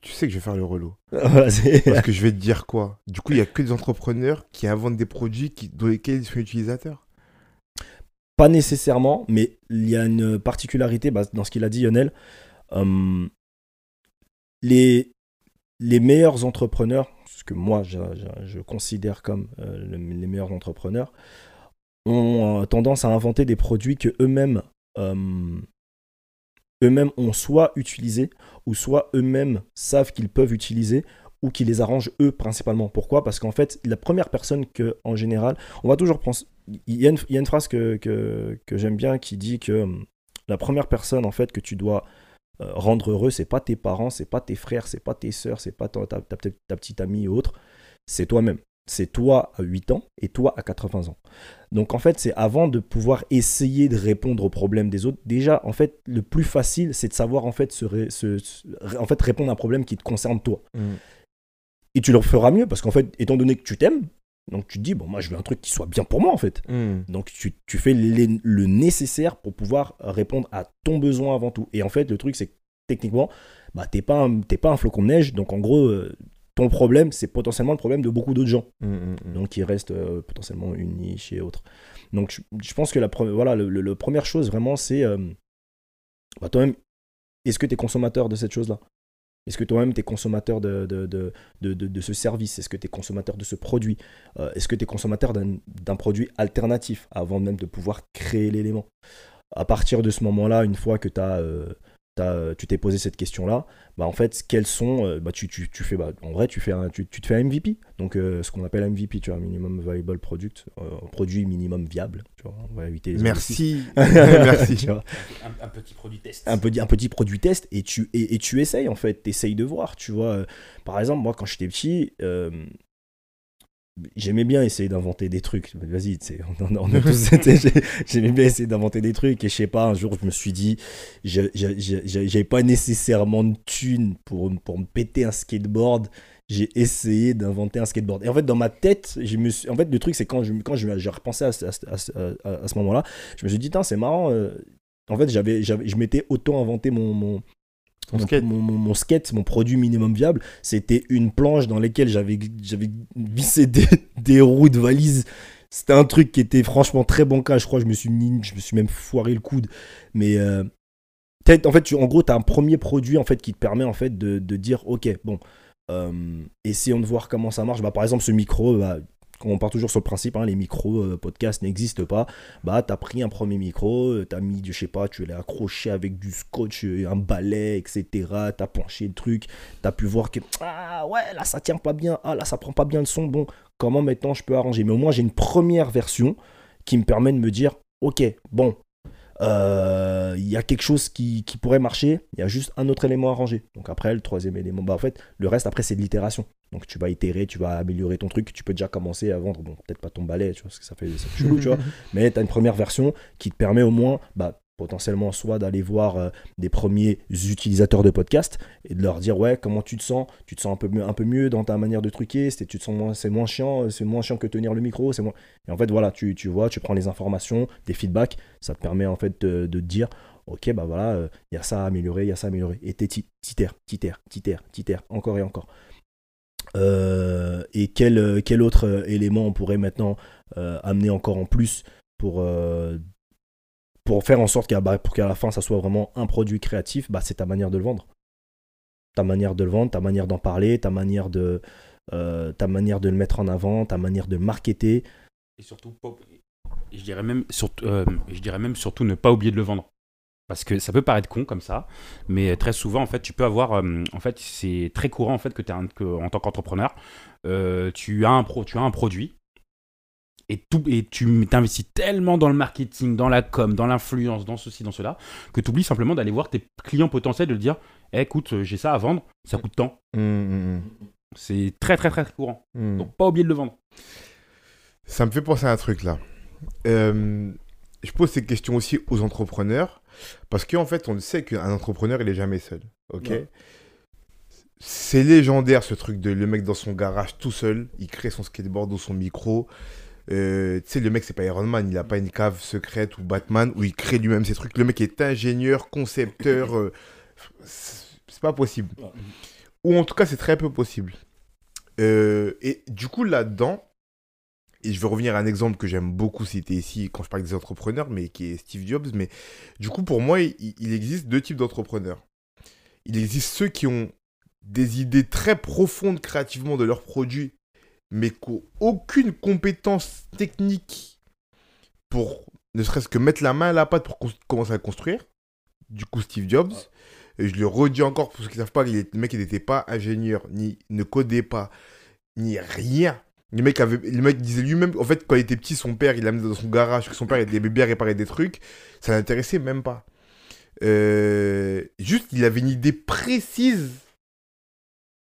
Tu, sais que je vais faire le relou. Parce que je vais te dire quoi Du coup, il y a que des entrepreneurs qui inventent des produits qui, dans lesquels ils sont utilisateurs. Pas nécessairement, mais il y a une particularité bah, dans ce qu'il a dit, Lionel. Hum, les, les meilleurs entrepreneurs, ce que moi je, considère comme euh, les meilleurs entrepreneurs, ont euh, tendance à inventer des produits que eux-mêmes hum, eux-mêmes ont soit utilisé ou soit eux-mêmes savent qu'ils peuvent utiliser ou qui les arrange eux principalement. Pourquoi? Parce qu'en fait, la première personne que, en général, on va toujours penser. Il y a une, y a une phrase que, j'aime bien qui dit que hum, la première personne en fait que tu dois euh, rendre heureux, c'est pas tes parents, c'est pas tes frères, c'est pas tes sœurs, c'est pas ta- ta petite amie ou autre, c'est toi-même. C'est toi à 8 ans et toi à 80 ans. Donc en fait, c'est avant de pouvoir essayer de répondre aux problèmes des autres. Déjà, en fait, le plus facile, c'est de savoir en fait, se ré- se- se- en fait répondre à un problème qui te concerne toi. Mm. Et tu le feras mieux parce qu'en fait, étant donné que tu t'aimes, donc tu te dis, bon, moi je veux un truc qui soit bien pour moi en fait. Mm. Donc tu, tu fais les- le nécessaire pour pouvoir répondre à ton besoin avant tout. Et en fait, le truc, c'est que techniquement, bah, t'es pas, un- t'es pas un flocon de neige. Donc en gros, euh, ton problème, c'est potentiellement le problème de beaucoup d'autres gens. Mm, mm, mm. Donc il reste euh, potentiellement une niche et autres. Donc je, je pense que la, pre- voilà, le, le- le première chose vraiment, c'est euh, bah, toi-même, est-ce que tu es consommateur de cette chose-là? Est-ce que toi-même tu es consommateur de, de, de, de, ce service? Est-ce que tu es consommateur de ce produit? Euh, Est-ce que tu es consommateur d'un d'un produit alternatif avant même de pouvoir créer l'élément? À partir de ce moment-là, une fois que tu as t'as- tu t'es posé cette question-là, bah en fait, quels sont, euh, bah tu, tu, tu fais, bah, en vrai, tu fais un, tu, tu te fais un MVP, donc euh, ce qu'on appelle un MVP, tu vois, minimum viable product, euh, produit minimum viable, tu vois, on va éviter les Merci. Merci. Tu vois, Un, un petit produit test. un petit, un petit produit test et tu, et, et tu essayes en fait, tu essayes de voir, tu vois. Euh, Par exemple, moi quand j'étais petit, euh, j'aimais bien essayer d'inventer des trucs. Vas-y, on, on j'ai- j'aimais bien essayer d'inventer des trucs et je sais pas, un jour je me suis dit, je- je- je- je- j'avais pas nécessairement de thunes pour, pour me péter un skateboard. J'ai essayé d'inventer un skateboard. Et en fait, dans ma tête, je me en fait, le truc, c'est quand je, quand je, j'ai repensé à, à, à à- ce moment-là, je me suis dit, c'est marrant. euh, En fait, j'avais, je m'étais auto-inventé mon, mon, skate. mon, mon- mon skate, mon produit minimum viable. C'était une planche dans laquelle j'avais, j'avais vissé des, des roues de valise. C'était un truc qui était franchement très bancal. Je crois que je me suis, mis, je me suis même foiré le coude. Mais euh, en fait, tu, en gros, tu as un premier produit en fait, qui te permet en fait, de, de dire Ok, bon, euh, essayons de voir comment ça marche. Bah, par exemple, ce micro, bah, on part toujours sur le principe, hein, les micros euh, podcast n'existent pas. Bah, t'as pris un premier micro, euh, t'as mis, je sais pas, tu l'as accroché avec du scotch, euh, un balai, etc. T'as penché le truc, t'as pu voir que ah ouais, là ça tient pas bien, ah là ça prend pas bien le son. Bon, comment maintenant je peux arranger? Mais au moins j'ai une première version qui me permet de me dire, ok, bon, il y a quelque chose qui, qui pourrait marcher, il y a juste un autre élément à ranger. Donc après, le troisième élément, bah en fait, le reste après c'est de l'itération. Donc tu vas itérer, tu vas améliorer ton truc, tu peux déjà commencer à vendre, bon, peut-être pas ton balai, tu vois, parce que ça fait, ça fait chelou, tu vois, mais tu as une première version qui te permet au moins, bah, potentiellement, soit d'aller voir euh, des premiers utilisateurs de podcast et de leur dire, ouais, comment tu te sens? Tu te sens un peu un peu mieux dans ta manière de truquer? C'est, tu te sens moins, c'est moins chiant, c'est moins chiant que tenir le micro, c'est moins... Et en fait, voilà, tu, tu vois, tu prends les informations, des feedbacks, ça te permet en fait de, te dire, ok, bah voilà, il y a ça à améliorer, il y a ça à améliorer. Et t'es titère, titère, titère, titère, encore et encore. Euh, et quel, euh, quel autre euh, élément on pourrait maintenant euh, amener encore en plus pour, euh, pour faire en sorte qu'à bah, qu'à la fin ça soit vraiment un produit créatif bah, C'est ta manière de le vendre. Ta manière de le vendre, ta manière d'en parler, ta manière de, euh, ta manière de le mettre en avant, ta manière de marketer. Et surtout, je dirais même, surtout, euh, je dirais même surtout ne pas oublier de le vendre. Parce que ça peut paraître con comme ça, mais très souvent, en fait, tu peux avoir. euh, en fait, c'est très courant, en fait, que, t'es un- que en tant qu'entrepreneur, tu, as un pro, tu as un produit et, tout, et tu t'investis tellement dans le marketing, dans la com, dans l'influence, dans ceci, dans cela, que tu oublies simplement d'aller voir tes clients potentiels, de leur dire Eh, écoute, euh, j'ai ça à vendre, ça coûte tant. Mm, mm, C'est très, très, très courant. Donc, pas oublier de le vendre. Ça me fait penser à un truc là. Euh, je pose ces questions aussi aux entrepreneurs parce qu'en fait, on sait qu'un entrepreneur, il est jamais seul. Ok? Ouais. C'est légendaire ce truc de le mec dans son garage tout seul, il crée son skateboard ou son micro. Euh, tu sais, le mec, c'est pas Iron Man, il a pas une cave secrète ou Batman où il crée lui-même ses trucs. Le mec est ingénieur, concepteur. euh, c'est pas possible. Ou en tout cas, c'est très peu possible. Euh, et du coup, là-dedans, et je vais revenir à un exemple que j'aime beaucoup citer ici quand je parle des entrepreneurs, mais qui est Steve Jobs. Mais du coup, pour moi, il existe deux types d'entrepreneurs. Il existe ceux qui ont des idées très profondes créativement de leurs produits, mais qui n'ont aucune compétence technique pour ne serait-ce que mettre la main à la pâte pour commencer à construire. Du coup, Steve Jobs. et je le redis encore pour ceux qui ne savent pas, le mec, n'était pas ingénieur, ni ne codait pas, ni rien. Le mec, avait, le mec disait lui-même, en fait, quand il était petit, son père, il l'amenait dans son garage, que son père il aimait bien réparer des trucs. Ça l'intéressait même pas. Euh, juste, il avait une idée précise,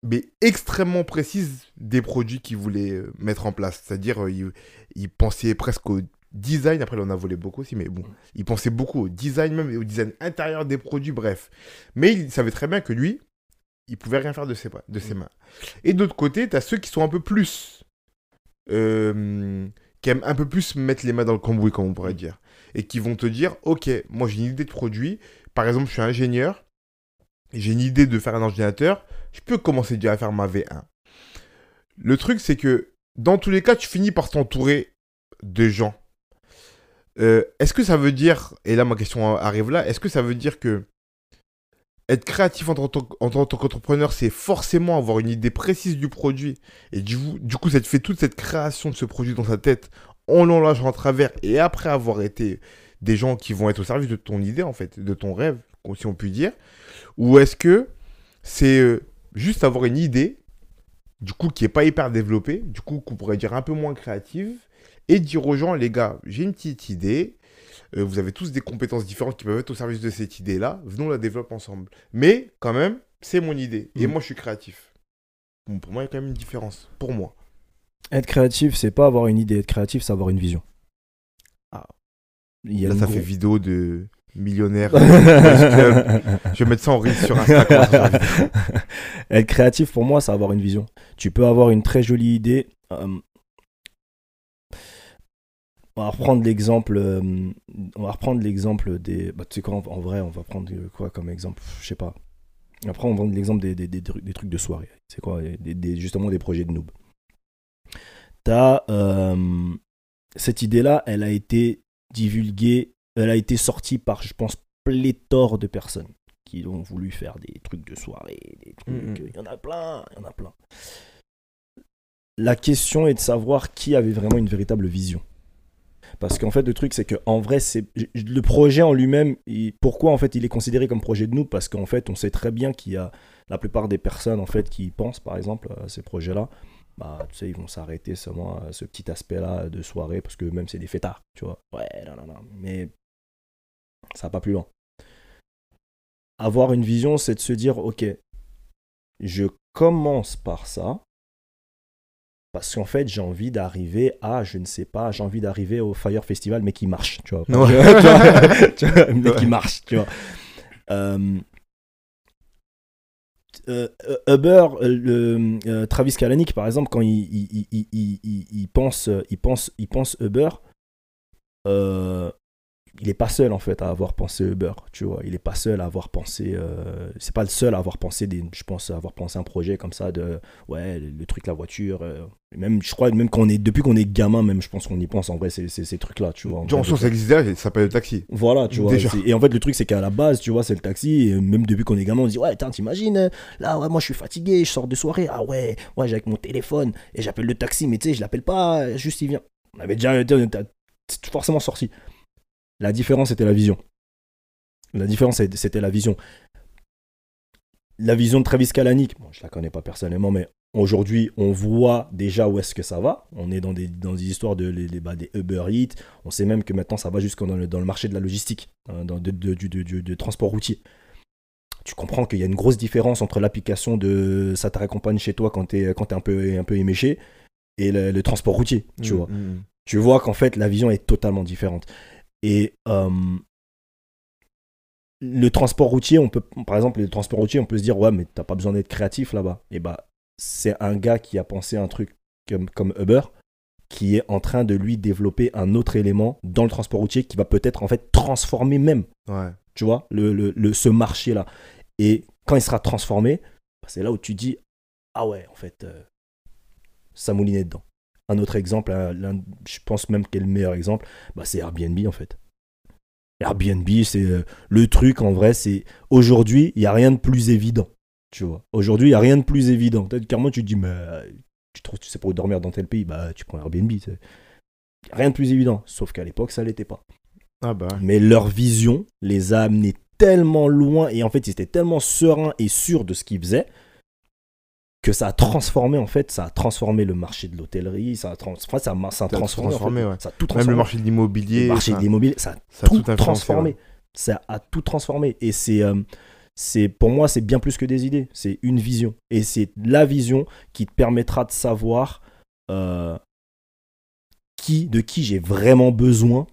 mais extrêmement précise des produits qu'il voulait euh, mettre en place. C'est-à-dire, euh, il, il, pensait presque au design. Après, il en a volé beaucoup aussi, mais bon, il pensait beaucoup au design même et au design intérieur des produits, bref. Mais il savait très bien que lui, il pouvait rien faire de ses, de ses mains. Et d'autre côté, tu as ceux qui sont un peu plus euh, qui aiment un peu plus mettre les mains dans le cambouis, comme on pourrait dire. Et qui vont te dire, ok, moi j'ai une idée de produit. Par exemple, je suis ingénieur. J'ai une idée de faire un ordinateur. Je peux commencer déjà à faire ma V1. Le truc, c'est que dans tous les cas, tu finis par t'entourer de gens. Euh, est-ce que ça veut dire, et là ma question arrive là, est-ce que ça veut dire que être créatif en tant qu'entrepreneur, c'est forcément avoir une idée précise du produit? Et du, coup, ça te fait toute cette création de ce produit dans sa tête en l'enlâchant à travers et après avoir été des gens qui vont être au service de ton idée, en fait, de ton rêve, si on peut dire. Ou est-ce que c'est euh, juste avoir une idée, du coup, qui n'est pas hyper développée, du coup, qu'on pourrait dire un peu moins créative, et dire aux gens, les gars, j'ai une petite idée, euh, vous avez tous des compétences différentes qui peuvent être au service de cette idée-là. Venons la développer ensemble. Mais quand même, c'est mon idée. Et mm. moi, je suis créatif. pour moi, il y a quand même une différence. Pour moi. Être créatif, c'est pas avoir une idée. Être créatif, c'est avoir une vision. Ah. Là, ça fait vidéo de millionnaire. je vais mettre ça en risque sur Instagram. Être créatif, pour moi, c'est avoir une vision. Tu peux avoir une très jolie idée. Euh, on va reprendre l'exemple. Euh, on va reprendre l'exemple des. Bah, tu sais quoi, en, vrai, on va prendre quoi comme exemple? Je sais pas. Après, on va prendre l'exemple des, des, trucs de soirée. C'est quoi? Justement, des projets de noob. T'as. Euh, cette idée-là, elle a été divulguée. Elle a été sortie par, je pense, pléthore de personnes qui ont voulu faire des trucs de soirée. Des trucs. Mm. Il y en a plein. Il y en a plein. La question est de savoir qui avait vraiment une véritable vision. Parce qu'en fait, le truc, c'est qu'en vrai, c'est le projet en lui-même, pourquoi en fait il est considéré comme projet de nous? Parce qu'en fait, on sait très bien qu'il y a la plupart des personnes en fait qui pensent, par exemple, à ces projets-là. Bah, tu sais, ils vont s'arrêter seulement à ce petit aspect-là de soirée, parce que même c'est des fêtards, tu vois. Ouais, non, non, non. Mais ça va pas plus loin. Avoir une vision, c'est de se dire, ok, je commence par ça, parce qu'en fait, j'ai envie d'arriver à, je ne sais pas, j'ai envie d'arriver au Fire Festival, mais qui marche, tu vois. mais qui marche, tu vois. Euh, euh, Uber, le, Travis Kalanick, par exemple, quand il, il, il, il, pense, il, pense, il pense Uber, euh, il est pas seul en fait à avoir pensé Uber, tu vois. Il est pas seul à avoir pensé. Euh, c'est pas le seul à avoir pensé des. Je pense avoir pensé un projet comme ça de ouais le, truc la voiture. Euh, même je crois même qu'on est depuis qu'on est gamin même je pense qu'on y pense en vrai ces, ces, trucs là tu vois. En ça existait, ça s'appelle le taxi. Voilà tu vois. Et en fait le truc c'est qu'à la base tu vois c'est le taxi et même depuis qu'on est gamin on dit ouais t'imagines là ouais moi je suis fatigué je sors de soirée ah ouais ouais j'ai avec mon téléphone et j'appelle le taxi mais tu sais je l'appelle pas juste il vient. On avait déjà forcément sorti. La différence, c'était la vision. La différence, c'était la vision. La vision de Travis Kalanick, bon, je la connais pas personnellement, mais aujourd'hui, on voit déjà où est-ce que ça va. On est dans des, dans des histoires de les, bah, des Uber Eats. On sait même que maintenant, ça va jusqu'au dans le, dans le marché de la logistique, hein, dans, de, du, transport routier. Tu comprends qu'il y a une grosse différence entre l'application de ça te raccompagne chez toi quand tu es, quand es un peu, un peu éméché et le, transport routier, tu mmh, vois. Mmh, mmh. Tu vois qu'en fait, la vision est totalement différente. Et euh, le transport routier, on peut, par exemple, le transport routier, on peut se dire, ouais, mais t'as pas besoin d'être créatif là-bas. Et bah, c'est un gars qui a pensé un truc comme, comme Uber, qui est en train de lui développer un autre élément dans le transport routier qui va peut-être en fait transformer même, tu vois, le, le, ce marché-là. Et quand il sera transformé, bah, c'est là où tu dis, ah ouais, en fait, euh, ça moulinait dedans. Un autre exemple, je pense même qu'est le meilleur exemple, bah, c'est Airbnb en fait. Airbnb, c'est euh, le truc en vrai, c'est aujourd'hui, il n'y a rien de plus évident. Tu vois, aujourd'hui, il n'y a rien de plus évident. Carrément, tu te dis, mais tu trouves, tu sais, pour dormir dans tel pays, bah, tu prends Airbnb. Rien de plus évident. Sauf qu'à l'époque, ça l'était pas. Ah bah. Mais leur vision les a amenés tellement loin et en fait, ils étaient tellement sereins et sûrs de ce qu'ils faisaient que ça a transformé en fait, ça a transformé le marché de l'hôtellerie, ça a, trans... enfin, ça, a, ça a Ça a transformé, transformé, en fait. ouais. ça a tout Même transformé. le marché de l'immobilier. Le marché enfin, de l'immobilier, ça a ça a tout, tout transformé. ouais. Ça a tout transformé. Et c'est, euh, c'est, pour moi, c'est bien plus que des idées. C'est une vision. Et c'est la vision qui te permettra de savoir euh, qui, de qui j'ai vraiment besoin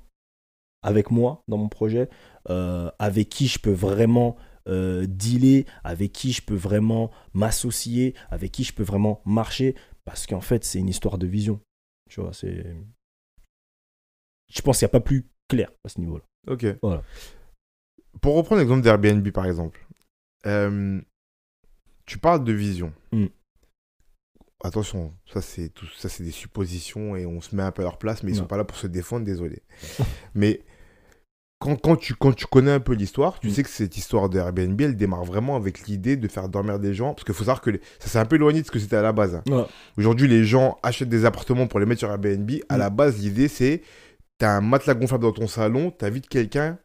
avec moi dans mon projet, euh, avec qui je peux vraiment euh, dealer, avec qui je peux vraiment m'associer, avec qui je peux vraiment marcher. Parce qu'en fait, c'est une histoire de vision. Tu vois, c'est. Je pense qu'il n'y a pas plus clair à ce niveau-là. Ok. Voilà. Pour reprendre l'exemple d'Airbnb, par exemple, euh, tu parles de vision. Mm. Attention, ça c'est tout, ça c'est des suppositions et on se met un peu à leur place, mais ils Non. sont pas là pour se défendre, désolé. mais quand, quand, tu, quand tu connais un peu l'histoire, tu Mm. sais que cette histoire de Airbnb, elle démarre vraiment avec l'idée de faire dormir des gens, parce qu'il faut savoir que les- ça s'est un peu éloigné de ce que c'était à la base. hein. Ouais. Aujourd'hui, les gens achètent des appartements pour les mettre sur Airbnb. À Mm. la base, l'idée, c'est t'as un matelas gonflable dans ton salon, t'invites quelqu'un,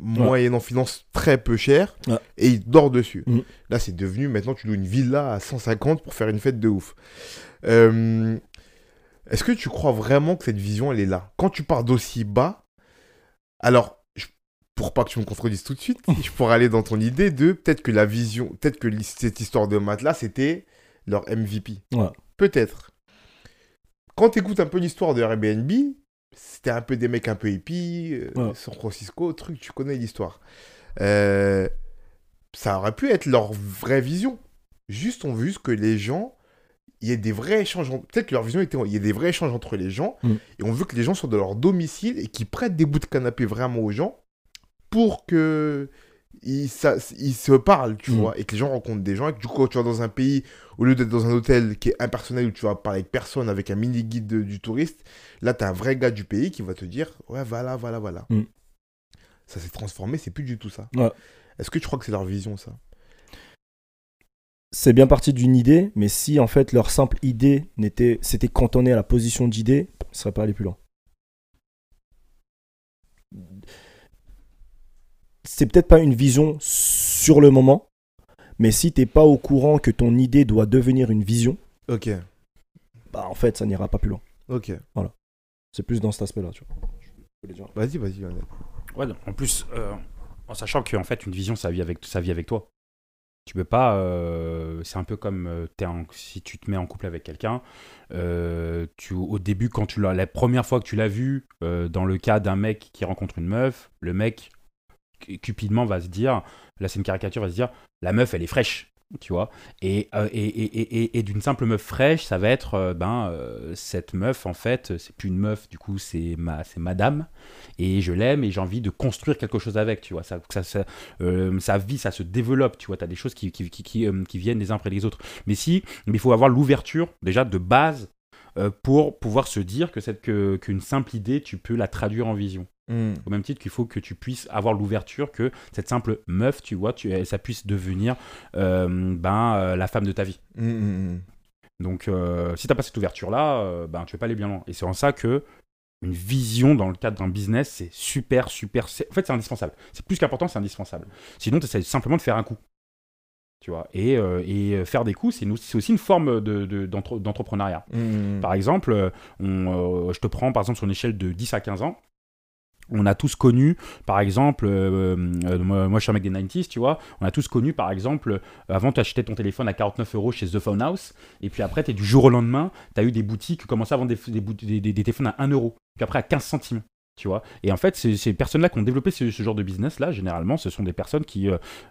moyennant finance très peu cher, Ouais. et il dort dessus. Mm. Là, c'est devenu, maintenant, tu loues une villa à 150 pour faire une fête de ouf. Euh, Est-ce que tu crois vraiment que cette vision, elle est là? Quand tu pars d'aussi bas, alors, pour pas que tu me contredises tout de suite, je pourrais aller dans ton idée de peut-être que la vision, peut-être que cette histoire de matelas, c'était leur MVP. Ouais. Peut-être. Quand tu écoutes un peu l'histoire de Airbnb, c'était un peu des mecs un peu hippies, euh, Ouais. San Francisco, truc, tu connais l'histoire. Euh, ça aurait pu être leur vraie vision. Juste, on veut juste que les gens, il y ait des vrais échanges. Peut-être que leur vision était, il y ait des vrais échanges entre les gens, Mm. et on veut que les gens soient de leur domicile et qu'ils prêtent des bouts de canapé vraiment aux gens pour que ils, ça- ils se parlent, tu Mm. vois, et que les gens rencontrent des gens, et que du coup, quand tu vas dans un pays, au lieu d'être dans un hôtel qui est impersonnel où tu vas parler avec personne, avec un mini guide de- du touriste, là, tu as un vrai gars du pays qui va te dire, ouais, voilà, voilà, voilà. Mm. Ça s'est transformé, c'est plus du tout ça. Ouais. Est-ce que tu crois que c'est leur vision, ça? C'est bien parti d'une idée, mais si en fait leur simple idée n'était, s'était cantonné à la position d'idée, ils ne seraient pas allés plus loin. C'est peut-être pas une vision sur le moment, mais si t'es pas au courant que ton idée doit devenir une vision, Ok, bah en fait ça n'ira pas plus loin. ok. C'est plus dans cet aspect-là, tu vois. Vas-y, vas-y. Ouais, en plus, euh, en sachant qu'en fait, une vision, ça vit avec, ça vit avec toi. Tu peux pas. euh, c'est un peu comme euh, t'es en- si tu te mets en couple avec quelqu'un. euh, tu, au début, quand tu l'as, la première fois que tu l'as vu, euh, dans le cas d'un mec qui rencontre une meuf, le mec cupidement va se dire, là c'est une caricature, va se dire, la meuf elle est fraîche, tu vois. Et, euh, et, et, et, et- d'une simple meuf fraîche, ça va être, euh, ben, euh, cette meuf en fait, c'est plus une meuf, du coup c'est ma, c'est madame et je l'aime et j'ai envie de construire quelque chose avec, tu vois. Ça, ça, ça, ça vit, ça se développe, tu vois. Tu as des choses qui, qui, qui, viennent les uns après les autres. Mais si, il faut avoir l'ouverture déjà de base pour pouvoir se dire que cette qu'une simple idée, tu peux la traduire en vision. Mm. Au même titre qu'il faut que tu puisses avoir l'ouverture que cette simple meuf, tu vois, tu, ça puisse devenir euh, ben, euh, la femme de ta vie. Mm, mm. Donc, euh, si tu n'as pas cette ouverture-là, euh, ben, tu vas pas aller bien loin. Et c'est en ça que une vision dans le cadre d'un business, c'est super, super. En fait, c'est indispensable. C'est plus qu'important, c'est indispensable. Sinon, tu essaies simplement de faire un coup. Tu vois. Et, euh, et faire des coups, c'est aussi une forme de- de- d'entre- d'entrepreneuriat. Par exemple, on, euh, je te prends par exemple sur une échelle de 10 à 15 ans. On a tous connu, par exemple, euh, euh, moi, moi, je suis un mec des 90s, tu vois, on a tous connu, par exemple, euh, avant tu achetais ton téléphone à 49 euros chez The Phone House, et puis après, es, du jour au lendemain, tu as eu des boutiques qui commençaient à vendre des, des, des- téléphones à 1 euro, puis après à 15 centimes. Tu vois et en fait, ces, ces personnes-là qui ont développé ce, ce genre de business-là, généralement, ce sont des personnes qui,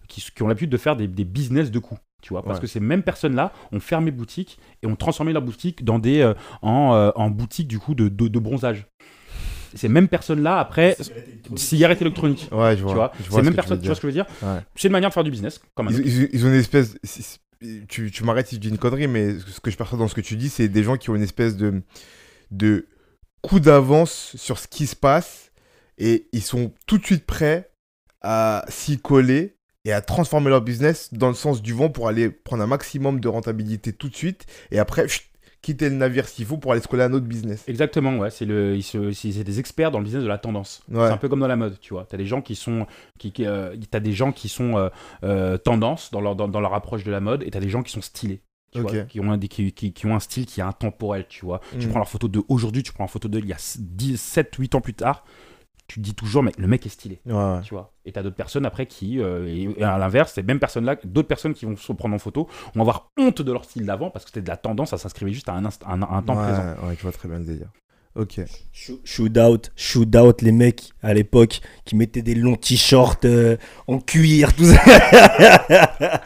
qui, qui ont l'habitude de faire des, des business de coups. Tu vois, parce Ouais. que ces mêmes personnes-là ont fermé boutique et ont transformé leur boutique dans des, en, en boutique du coup de, de, de bronzage. Ces mêmes personnes-là, après, cigarettes électroniques. Ouais, je vois. Tu vois, je ces ce mêmes personnes, tu vois ce que je veux dire Ouais. C'est une manière de faire du business, comme un Ils, autre. ils- ils ont une espèce. Tu, tu m'arrêtes si je dis une connerie, mais ce que je perçois dans ce que tu dis, c'est des gens qui ont une espèce de, de coup d'avance sur ce qui se passe et ils sont tout de suite prêts à s'y coller et à transformer leur business dans le sens du vent pour aller prendre un maximum de rentabilité tout de suite et après chut, quitter le navire s'il faut pour aller se coller à un autre business. Exactement, ouais. C'est le, ils se- c'est des experts dans le business de la tendance. Ouais. C'est un peu comme dans la mode, tu vois. T'as des gens qui sont, qui, qui, euh, t'as des gens qui sont euh, euh, tendance dans leur, dans, dans leur approche de la mode, et t'as des gens qui sont stylés. Tu Ok. vois, qui, ont un, qui, qui, qui ont un style qui est intemporel, tu vois. Tu Mm. prends leur photo de aujourd'hui, tu prends une photo de il y a 10, 7, 8 ans plus tard, tu te dis toujours, mais le mec est stylé. Ouais, ouais. Tu vois. Et t'as d'autres personnes après qui, euh, et, et à l'inverse, ces mêmes personnes-là, d'autres personnes qui vont se prendre en photo, vont avoir honte de leur style d'avant parce que c'était de la tendance, ça s'inscrivait juste à un, inst- un, un temps ouais, présent. ouais, je vois très bien le délire. Ok. Shoot- out, shoot out les mecs à l'époque qui mettaient des longs t-shirts euh, en cuir, tout ça.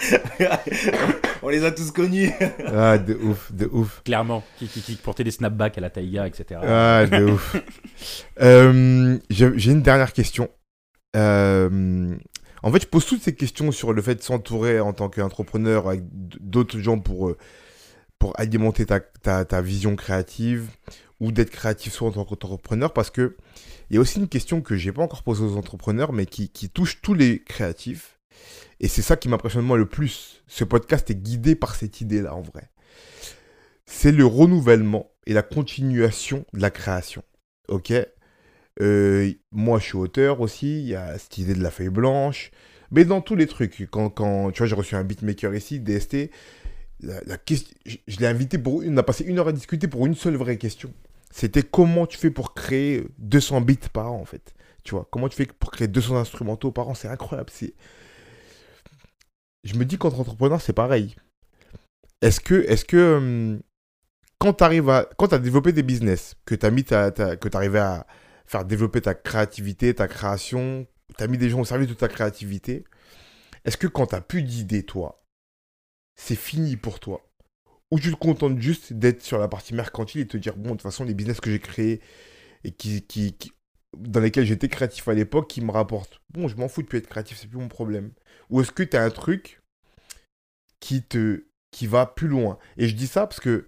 On les a tous connus. Ah, de ouf, de ouf. Clairement, qui, qui, qui portait des snapbacks à la taïga, etc. Ah, de ouf. Euh, J'ai une dernière question. Euh, en fait, je pose toutes ces questions sur le fait de s'entourer en tant qu'entrepreneur avec d'autres gens pour, pour alimenter ta, ta, ta vision créative ou d'être créatif soit en tant qu'entrepreneur parce que il y a aussi une question que j'ai pas encore posée aux entrepreneurs mais qui, touche tous les créatifs et c'est ça qui m'impressionne le plus. Ce podcast est guidé par cette idée-là en vrai. C'est le renouvellement et la continuation de la création. Ok? Euh, Moi, je suis auteur aussi. Il y a cette idée de la feuille blanche. Mais dans tous les trucs, quand, quand tu vois, j'ai reçu un beatmaker ici, DST, la question, je, je l'ai invité pour. On a passé une heure à discuter pour une seule vraie question. C'était comment tu fais pour créer 200 bits par an, en fait. Tu vois, comment tu fais pour créer 200 instrumentaux par an C'est incroyable. C'est... Je me dis qu'entre entrepreneurs, c'est pareil. Est-ce que, est-ce que hum, quand tu. Quand as développé des business, que tu as mis ta, ta- que arrivé à faire développer ta créativité, ta création, tu as mis des gens au service de ta créativité, est-ce que quand tu n'as plus d'idées, toi, c'est fini pour toi? Ou tu te contentes juste d'être sur la partie mercantile et te dire, bon, de toute façon, les business que j'ai créés et qui, dans lesquels j'étais créatif à l'époque, qui me rapportent, bon, je m'en fous de plus être créatif, c'est plus mon problème. Ou est-ce que tu as un truc qui te qui va plus loin? Et je dis ça parce que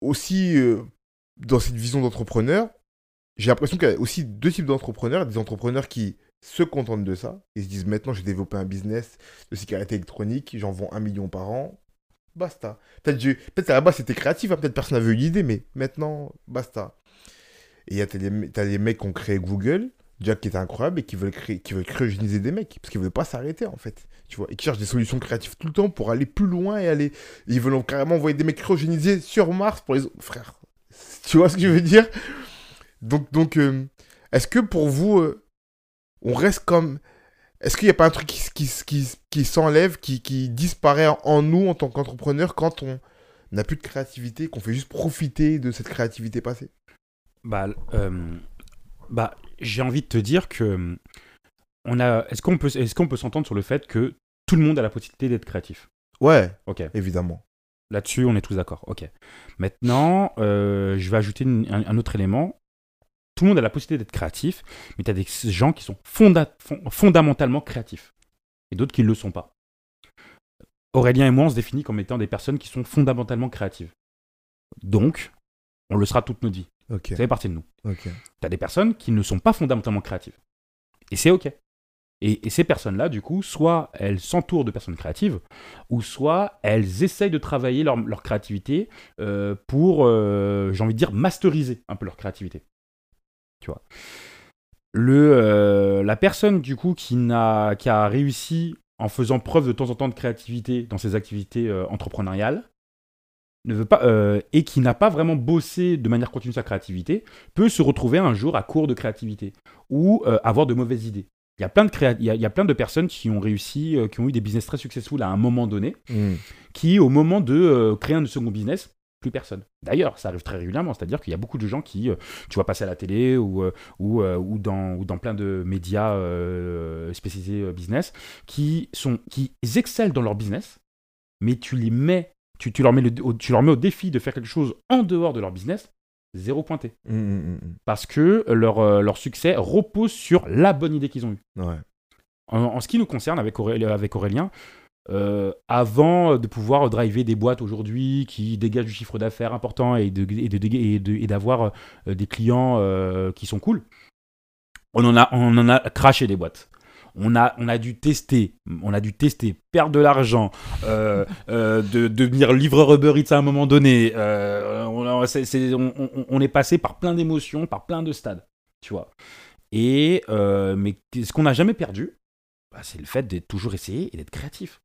aussi euh, dans cette vision d'entrepreneur, j'ai l'impression qu'il y a aussi deux types d'entrepreneurs. Des entrepreneurs qui se contentent de ça. Ils se disent maintenant, j'ai développé un business de cigarettes électroniques, j'en vends un million par an. Basta. Peut-être j'ai- peut-être à la base c'était créatif, hein, peut-être personne n'avait eu l'idée, mais maintenant, basta. Et t'as les, t'as les mecs qui ont créé Google, déjà qui était incroyable, et qui veulent, créer, qui veulent cryogéniser des mecs, parce qu'ils veulent pas s'arrêter en fait. Tu vois, et qui cherchent des solutions créatives tout le temps pour aller plus loin et aller. Ils veulent carrément envoyer des mecs cryogénisés sur Mars pour les autres. Frère, tu vois ce que je veux dire? Donc, donc euh, est-ce que pour vous, euh, on reste comme. Est-ce qu'il n'y a pas un truc qui, qui, qui, qui s'enlève, qui, qui disparaît en, nous en tant qu'entrepreneur quand on n'a plus de créativité, qu'on fait juste profiter de cette créativité passée? Bah, euh, bah, j'ai envie de te dire que on a. Est-ce qu'on peut, est-ce qu'on peut s'entendre sur le fait que tout le monde a la possibilité d'être créatif? Ouais, Ok. évidemment. Là-dessus, on est tous d'accord. Ok. Maintenant, euh, je vais ajouter une- un, un autre élément. Tout le monde a la possibilité d'être créatif, mais tu as des gens qui sont fonda- fon- fondamentalement créatifs et d'autres qui ne le sont pas. Aurélien et moi, on se définit comme étant des personnes qui sont fondamentalement créatives. Donc, on le sera toute notre vie. Ça fait partie de nous. ok. tu as des personnes qui ne sont pas fondamentalement créatives. Et c'est OK. Et, et ces personnes-là, du coup, soit elles s'entourent de personnes créatives, ou soit elles essayent de travailler leur, leur créativité euh, pour, euh, j'ai envie de dire, masteriser un peu leur créativité. Tu vois. Le, euh, la personne, du coup, qui, n'a, qui a réussi en faisant preuve de temps en temps de créativité dans ses activités euh, entrepreneuriales, ne veut pas, euh, et qui n'a pas vraiment bossé de manière continue sa créativité, peut se retrouver un jour à court de créativité ou avoir de mauvaises idées. Il y, a plein de créa- il, y a, il y a plein de personnes qui ont réussi, qui ont eu des business très successful à un moment donné, Hmm. qui, au moment de créer un second business, plus personne. D'ailleurs, ça arrive très régulièrement, c'est-à-dire qu'il y a beaucoup de gens qui, euh, tu vois passer à la télé ou, euh, ou, euh, ou, dans, ou dans plein de médias spécialisés business, qui, sont, qui excellent dans leur business, mais tu les mets, tu, tu, leur mets le, au, tu leur mets au défi de faire quelque chose en dehors de leur business, zéro pointé. Hmm, hmm, hmm, Parce que leur, leur succès repose sur la bonne idée qu'ils ont eue. Ouais. En, en ce qui nous concerne avec, Auré- avec Aurélien, euh, avant de pouvoir driver des boîtes aujourd'hui qui dégagent du chiffre d'affaires important et d'avoir euh, des clients euh, qui sont cool, on en, a, craché des boîtes. On a, dû tester, on a dû tester, perdre de l'argent, de, devenir livreur Uber Eats à un moment donné. On, est passé par plein d'émotions, par plein de stades, tu vois. Mais ce qu'on n'a jamais perdu, bah, c'est le fait d'être toujours essayé et d'être créatif.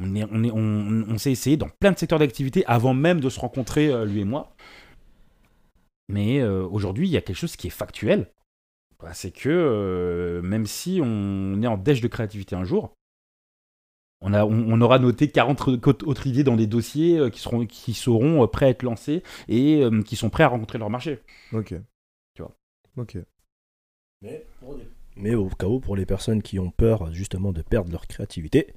On, est, on, est, on, s'est essayé dans plein de secteurs d'activité avant même de se rencontrer, lui et moi. Mais aujourd'hui, il y a quelque chose qui est factuel bah, c'est que euh, même si on est en déche de créativité un jour, on, a, on, aura noté 40 autres idées dans des dossiers euh, qui seront, qui seront euh, prêts à être lancés et qui sont prêts à rencontrer leur marché. Ok. Tu vois. Ok. Mais, au cas où, pour les personnes qui ont peur justement de perdre leur créativité,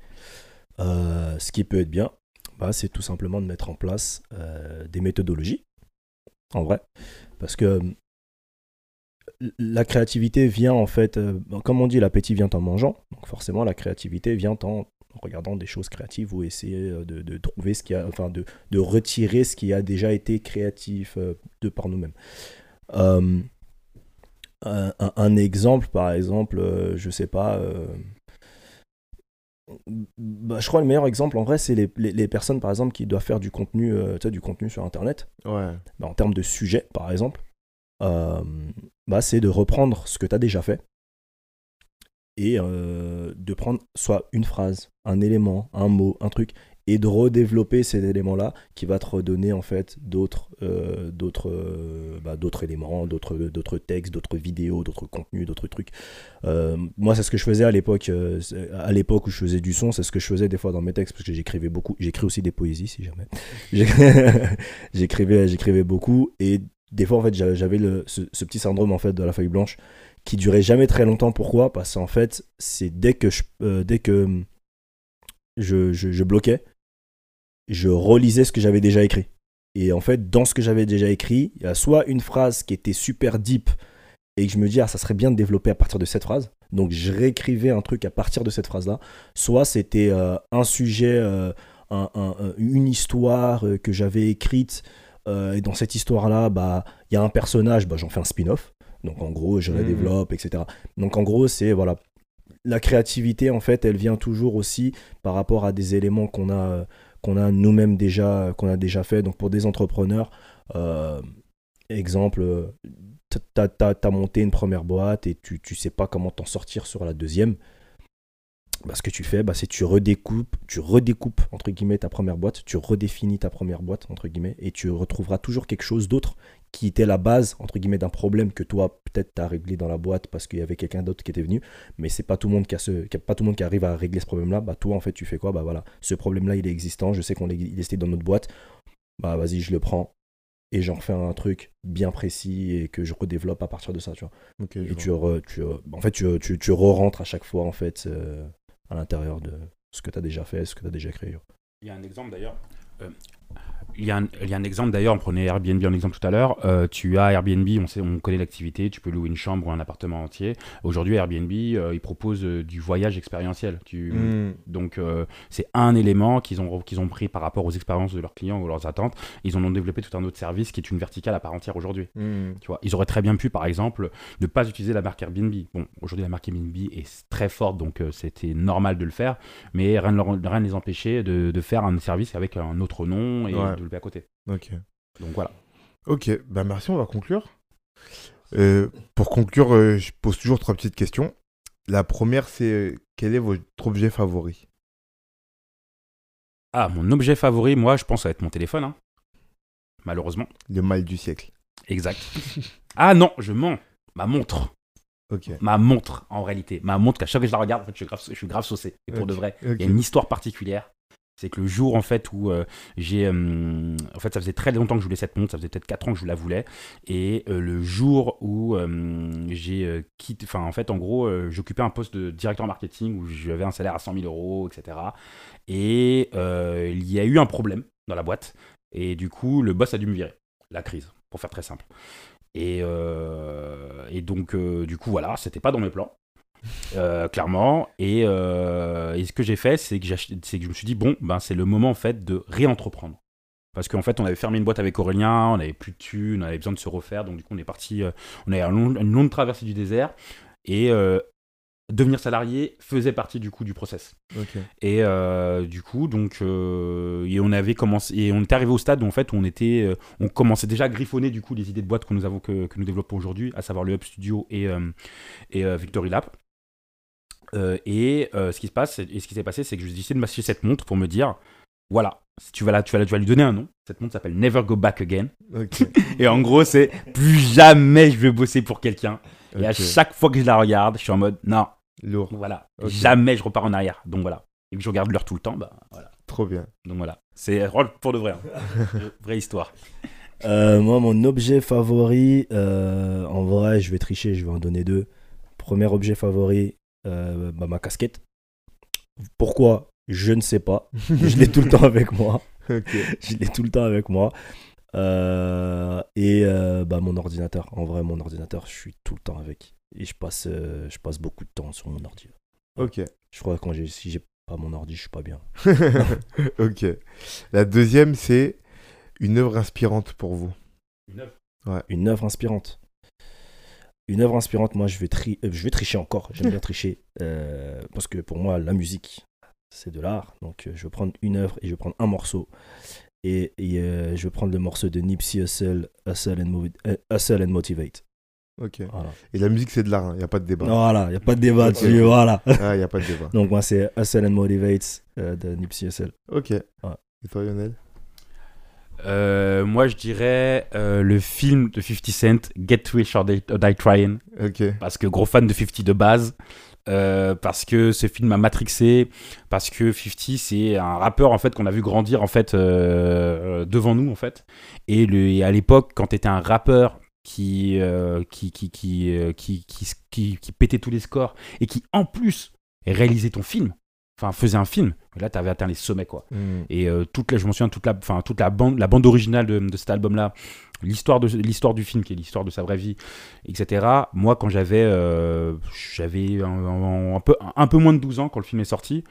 ce qui peut être bien, bah, c'est tout simplement de mettre en place des méthodologies. En vrai. Parce que la créativité vient en fait, euh, comme on dit, l'appétit vient en mangeant. Donc forcément, la créativité vient en regardant des choses créatives ou essayer euh, de, trouver ce qui a, enfin de, retirer ce qui a déjà été créatif euh, de par nous-mêmes. Un, exemple, par exemple, je sais pas. Bah, je crois le meilleur exemple en vrai, c'est les, personnes par exemple qui doivent faire du contenu, du contenu sur Internet. Ouais. Bah, en termes de sujet, par exemple euh, bah, c'est de reprendre ce que tu as déjà fait et euh, de prendre soit une phrase, un élément, un mot, un truc, et de redévelopper ces éléments-là qui va te redonner en fait d'autres euh, d'autres bah, d'autres éléments, d'autres d'autres textes, d'autres vidéos, d'autres contenus, d'autres trucs. moi, c'est ce que je faisais à l'époque à l'époque où je faisais du son, c'est ce que je faisais des fois dans mes textes parce que j'écrivais beaucoup, j'écris aussi des poésies si jamais. j'écrivais j'écrivais beaucoup et des fois en fait j'avais ce, petit syndrome en fait de la feuille blanche qui durait jamais très longtemps pourquoi? Parce qu'en fait c'est dès que je euh, dès que je, je, bloquais je relisais ce que j'avais déjà écrit et en fait dans ce que j'avais déjà écrit il y a soit une phrase qui était super deep et que je me dis ah ça serait bien de développer à partir de cette phrase donc je réécrivais un truc à partir de cette phrase là soit c'était euh, un sujet euh, une histoire que j'avais écrite euh, et dans cette histoire-là, bah, il y a un personnage, bah, j'en fais un spin-off. Donc en gros, je la mmh. développe, etc. Donc en gros, c'est voilà, la créativité en fait, elle vient toujours aussi par rapport à des éléments qu'on a, qu'on a nous-mêmes déjà, fait. Donc pour des entrepreneurs, euh, exemple, tu as, monté une première boîte et tu, tu sais pas comment t'en sortir sur la deuxième. Bah, ce que tu fais, bah, c'est tu redécoupes, tu redécoupes entre guillemets ta première boîte, tu redéfinis ta première boîte entre guillemets, et tu retrouveras toujours quelque chose d'autre qui était la base entre guillemets d'un problème que toi peut-être tu as réglé dans la boîte parce qu'il y avait quelqu'un d'autre qui était venu, mais c'est pas tout le monde qui a ce, pas tout le monde qui arrive à régler ce problème-là. Bah toi en fait tu fais quoi? Bah voilà, ce problème-là il est existant, je sais qu'on est listé dans notre boîte, bah vas-y je le prends, et j'en fais un truc bien précis et que je redéveloppe à partir de ça, tu vois. et tu, tu, en fait, tu, tu, tu re-rentres à chaque fois, en fait, euh, à l'intérieur de ce que tu as déjà fait, ce que tu as déjà créé. Il y a un exemple d'ailleurs. Euh, il y, a un, exemple d'ailleurs, on prenait Airbnb en exemple tout à l'heure. Euh, tu as Airbnb, on, sait, on connaît l'activité, tu peux louer une chambre ou un appartement entier. Aujourd'hui, Airbnb, euh, il propose euh, du voyage expérientiel. Tu, hmm. Donc, c'est un élément qu'ils ont, qu'ils ont pris par rapport aux expériences de leurs clients ou leurs attentes. Ils en ont développé tout un autre service qui est une verticale à part entière aujourd'hui. Hmm. Tu vois, ils auraient très bien pu, par exemple, ne pas utiliser la marque Airbnb. Bon, aujourd'hui, la marque Airbnb est très forte, donc c'était normal de le faire, mais rien ne les empêchait de, de, faire un service avec un autre nom et à côté. Ok. Donc voilà. Ok, bah merci, on va conclure. Euh, pour conclure, euh, je pose toujours trois petites questions. La première, c'est euh, quel est votre objet favori? Ah, mon objet favori, moi, je pense, ça va être mon téléphone. Hein. Malheureusement. Le mal du siècle. Exact. ah non, je mens. Ma montre. Ma montre, en réalité. Ma montre, qu'à chaque fois que je la regarde, en fait, je, suis grave, je suis grave saucé. Et pour de vrai, il y a une histoire particulière. C'est que le jour en fait où euh, j'ai euh, en fait ça faisait très longtemps que je voulais cette montre, ça faisait peut-être 4 ans que je la voulais et euh, le jour où j'ai quitté enfin en fait en gros j'occupais un poste de directeur marketing où j'avais un salaire à 100 000 euros etc. Et il y a eu un problème dans la boîte et du coup le boss a dû me virer, la crise pour faire très simple. Et, et donc du coup voilà, c'était pas dans mes plans. Euh, clairement. Euh, et, ce que j'ai fait, c'est que, que, je me suis dit, bon, ben, c'est le moment en fait de réentreprendre. Parce qu'en fait, on avait fermé une boîte avec Aurélien, on avait plus de thunes, on avait besoin de se refaire. Donc, du coup, on est parti, euh, on a eu une longue traversée du désert. Et devenir salarié faisait partie du coup du process. Et euh, du coup, donc, euh, et on avait commencé, et on était arrivé au stade où en fait, on était, euh, on commençait déjà à griffonner du coup les idées de boîte que nous avons, que, que nous développons aujourd'hui, à savoir le Hub Studio et et Victory Lab. Euh, et euh, ce qui se passe, et ce qui s'est passé, c'est que j'ai décidé de m'acheter cette montre pour me dire, voilà, si tu vas là, tu vas, là, tu vas lui donner un nom. Cette montre s'appelle Never Go Back Again. Et en gros, c'est plus jamais je vais bosser pour quelqu'un. Et à chaque fois que je la regarde, je suis en mode, non, Lourd. voilà, jamais je repars en arrière. Donc voilà. Et que je regarde l'heure tout le temps, bah voilà. Trop bien. Donc voilà. C'est pour de vrai. hein. Vraie histoire. Euh, moi, mon objet favori, euh, en vrai, je vais tricher, je vais en donner deux. Premier objet favori, euh, bah, ma casquette. Pourquoi? Je ne sais pas. Je l'ai tout le temps avec moi. Ok. Je l'ai tout le temps avec moi. Euh, et euh, bah, mon ordinateur. En vrai, mon ordinateur, je suis tout le temps avec. Et je passe, euh, je passe beaucoup de temps sur mon ordi. Ok. Je crois que quand j'ai, si j'ai pas mon ordi, je suis pas bien. ok. La deuxième, c'est une œuvre inspirante pour vous. Une œuvre? Inspirante. Une œuvre inspirante, moi je vais, tri- euh, je vais tricher encore. J'aime bien tricher. euh, parce que pour moi, la musique, c'est de l'art. Donc euh, je vais prendre une œuvre et je vais prendre un morceau. Et, et, je vais prendre le morceau de Nipsey Hussle, Hustle and, Movi- Hustle and Motivate. Ok. Voilà. Et la musique, c'est de l'art, il n'y a pas de débat. Voilà, il n'y a pas de débat dessus. Voilà. Ah, il n'y a pas de débat. Donc moi c'est Hustle and Motivate de Nipsey Hussle. Ok. Et toi, Lionel? Euh, moi, je dirais euh, le film de 50 Cent, Get Rich or Die, or Die Trying. Ok. parce que gros fan de 50 de base, euh, parce que ce film m'a matrixé, parce que 50 c'est un rappeur en fait qu'on a vu grandir en fait devant nous en fait. Et, le, et à l'époque, quand t'étais un rappeur qui qui, qui, qui, qui, qui, qui, qui pétait tous les scores et qui en plus réalisait ton film, enfin faisait un film, là t'avais atteint les sommets quoi. Hmm. Et euh, toute la, je m'en souviens, toute la, enfin, toute la bande, la bande originale de, de cet album-là, l'histoire de l'histoire du film, qui est l'histoire de sa vraie vie, etc. Moi, quand j'avais, euh, j'avais un, un- un peu, un peu moins de 12 ans quand le film est sorti,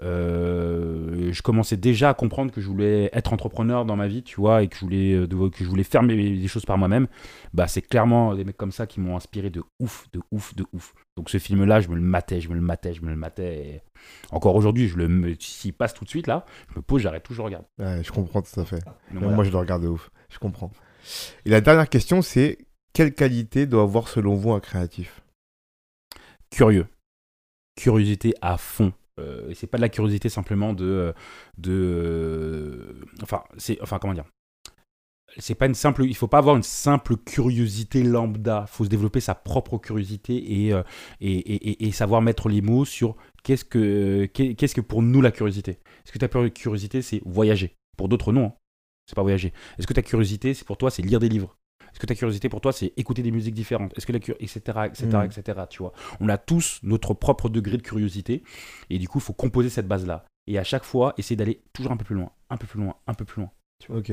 euh, je commençais déjà à comprendre que je voulais être entrepreneur dans ma vie, tu vois, et que je voulais, euh, que je voulais faire mes, des choses par moi-même. Bah, c'est clairement des mecs comme ça qui m'ont inspiré de ouf, de ouf, de ouf. Donc ce film-là, je me le matais, je me le matais, je me le matais. et Encore aujourd'hui, je le, s'il passe tout de suite là, je me pose, j'arrête tout, je regarde. Ouais, je comprends tout à fait. Donc, Même voilà. Moi, je le regarde de ouf. Je comprends. Et la dernière question, c'est quelle qualité doit avoir selon vous un créatif? Curieux. Curiosité à fond. Euh, c'est pas de la curiosité simplement de. de enfin, c'est. Enfin, comment dire? C'est pas une simple il faut pas avoir une simple curiosité lambda faut se développer sa propre curiosité et, euh, et, et- et- savoir mettre les mots sur qu'est-ce que qu'est- qu'est-ce que pour nous la curiosité est-ce que ta curiosité c'est voyager? Pour d'autres non hein. c'est pas voyager est-ce que ta curiosité c'est pour toi c'est lire des livres? Est-ce que ta curiosité pour toi c'est écouter des musiques différentes? Est-ce que la curiosité, etc., etc., etc., tu vois? On a tous notre propre degré de curiosité et du coup, il faut composer cette base-là. Et à chaque fois, essayer d'aller toujours un peu plus loin, un peu plus loin, un peu plus loin. Ok.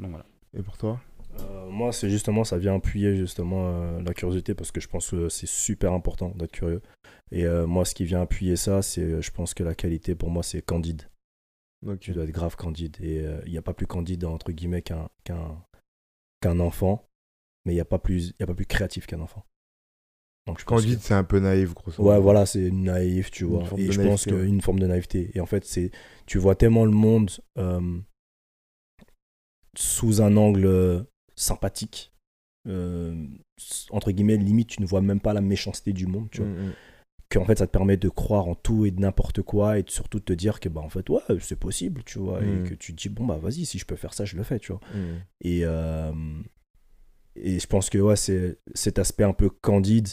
Donc voilà. Et pour toi? Euh, moi, c'est justement, ça vient appuyer justement euh, la curiosité parce que je pense que c'est super important d'être curieux. Et euh, moi, ce qui vient appuyer ça, c'est, je pense que la qualité pour moi, c'est candide. Ok. Tu dois être grave candide. Et euh, il n'y a pas plus candide, entre guillemets, qu'un, qu'un, qu'un enfant. Mais il n'y a, pas plus- y a pas plus créatif qu'un enfant. Donc, je Candide, que- c'est un peu naïf, grosso modo. Ouais, voilà, c'est naïf, tu vois. Et je pense naïveté, ouais. qu'une forme de naïveté. Et en fait, c'est, tu vois tellement le monde euh, sous un angle euh, sympathique. Euh, entre guillemets, limite, tu ne vois même pas la méchanceté du monde, tu vois. Mm, mm. Qu'en fait, ça te permet de croire en tout et de n'importe quoi et de surtout de te dire que, bah, en fait, ouais, c'est possible, tu vois. Mm. Et que tu te dis, bon, bah, vas-y, si je peux faire ça, je le fais, tu vois. Mm. Et, euh, et je pense que ouais, c'est cet aspect un peu candide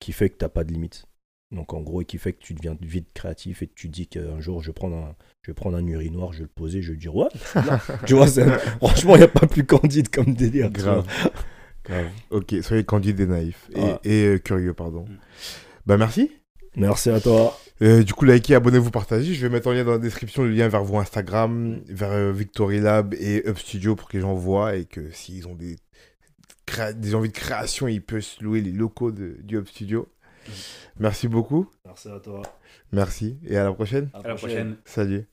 qui fait que tu n'as pas de limite. Donc en gros, et qui fait que tu deviens vite créatif et que tu dis qu'un jour, je vais prendre un, je vais prendre un urinoir, je vais le poser, je vais dire ouais. tu vois, franchement, il n'y a pas plus candide comme délire. Grave. Grave. Ok, soyez candide et naïf. Et, Ah. et, euh, curieux, pardon. Mm. Bah, merci. Merci à toi. Euh, du coup, likez, abonnez-vous, partagez. Je vais mettre en lien dans la description le lien vers vos Instagram, vers euh, Victory Lab et Up Studio pour que les gens voient et que s'ils ont des, créa- des envies de création, ils peuvent se louer les locaux de- du Up Studio. Merci beaucoup. Merci à toi. Merci et à la prochaine. À la prochaine. Salut.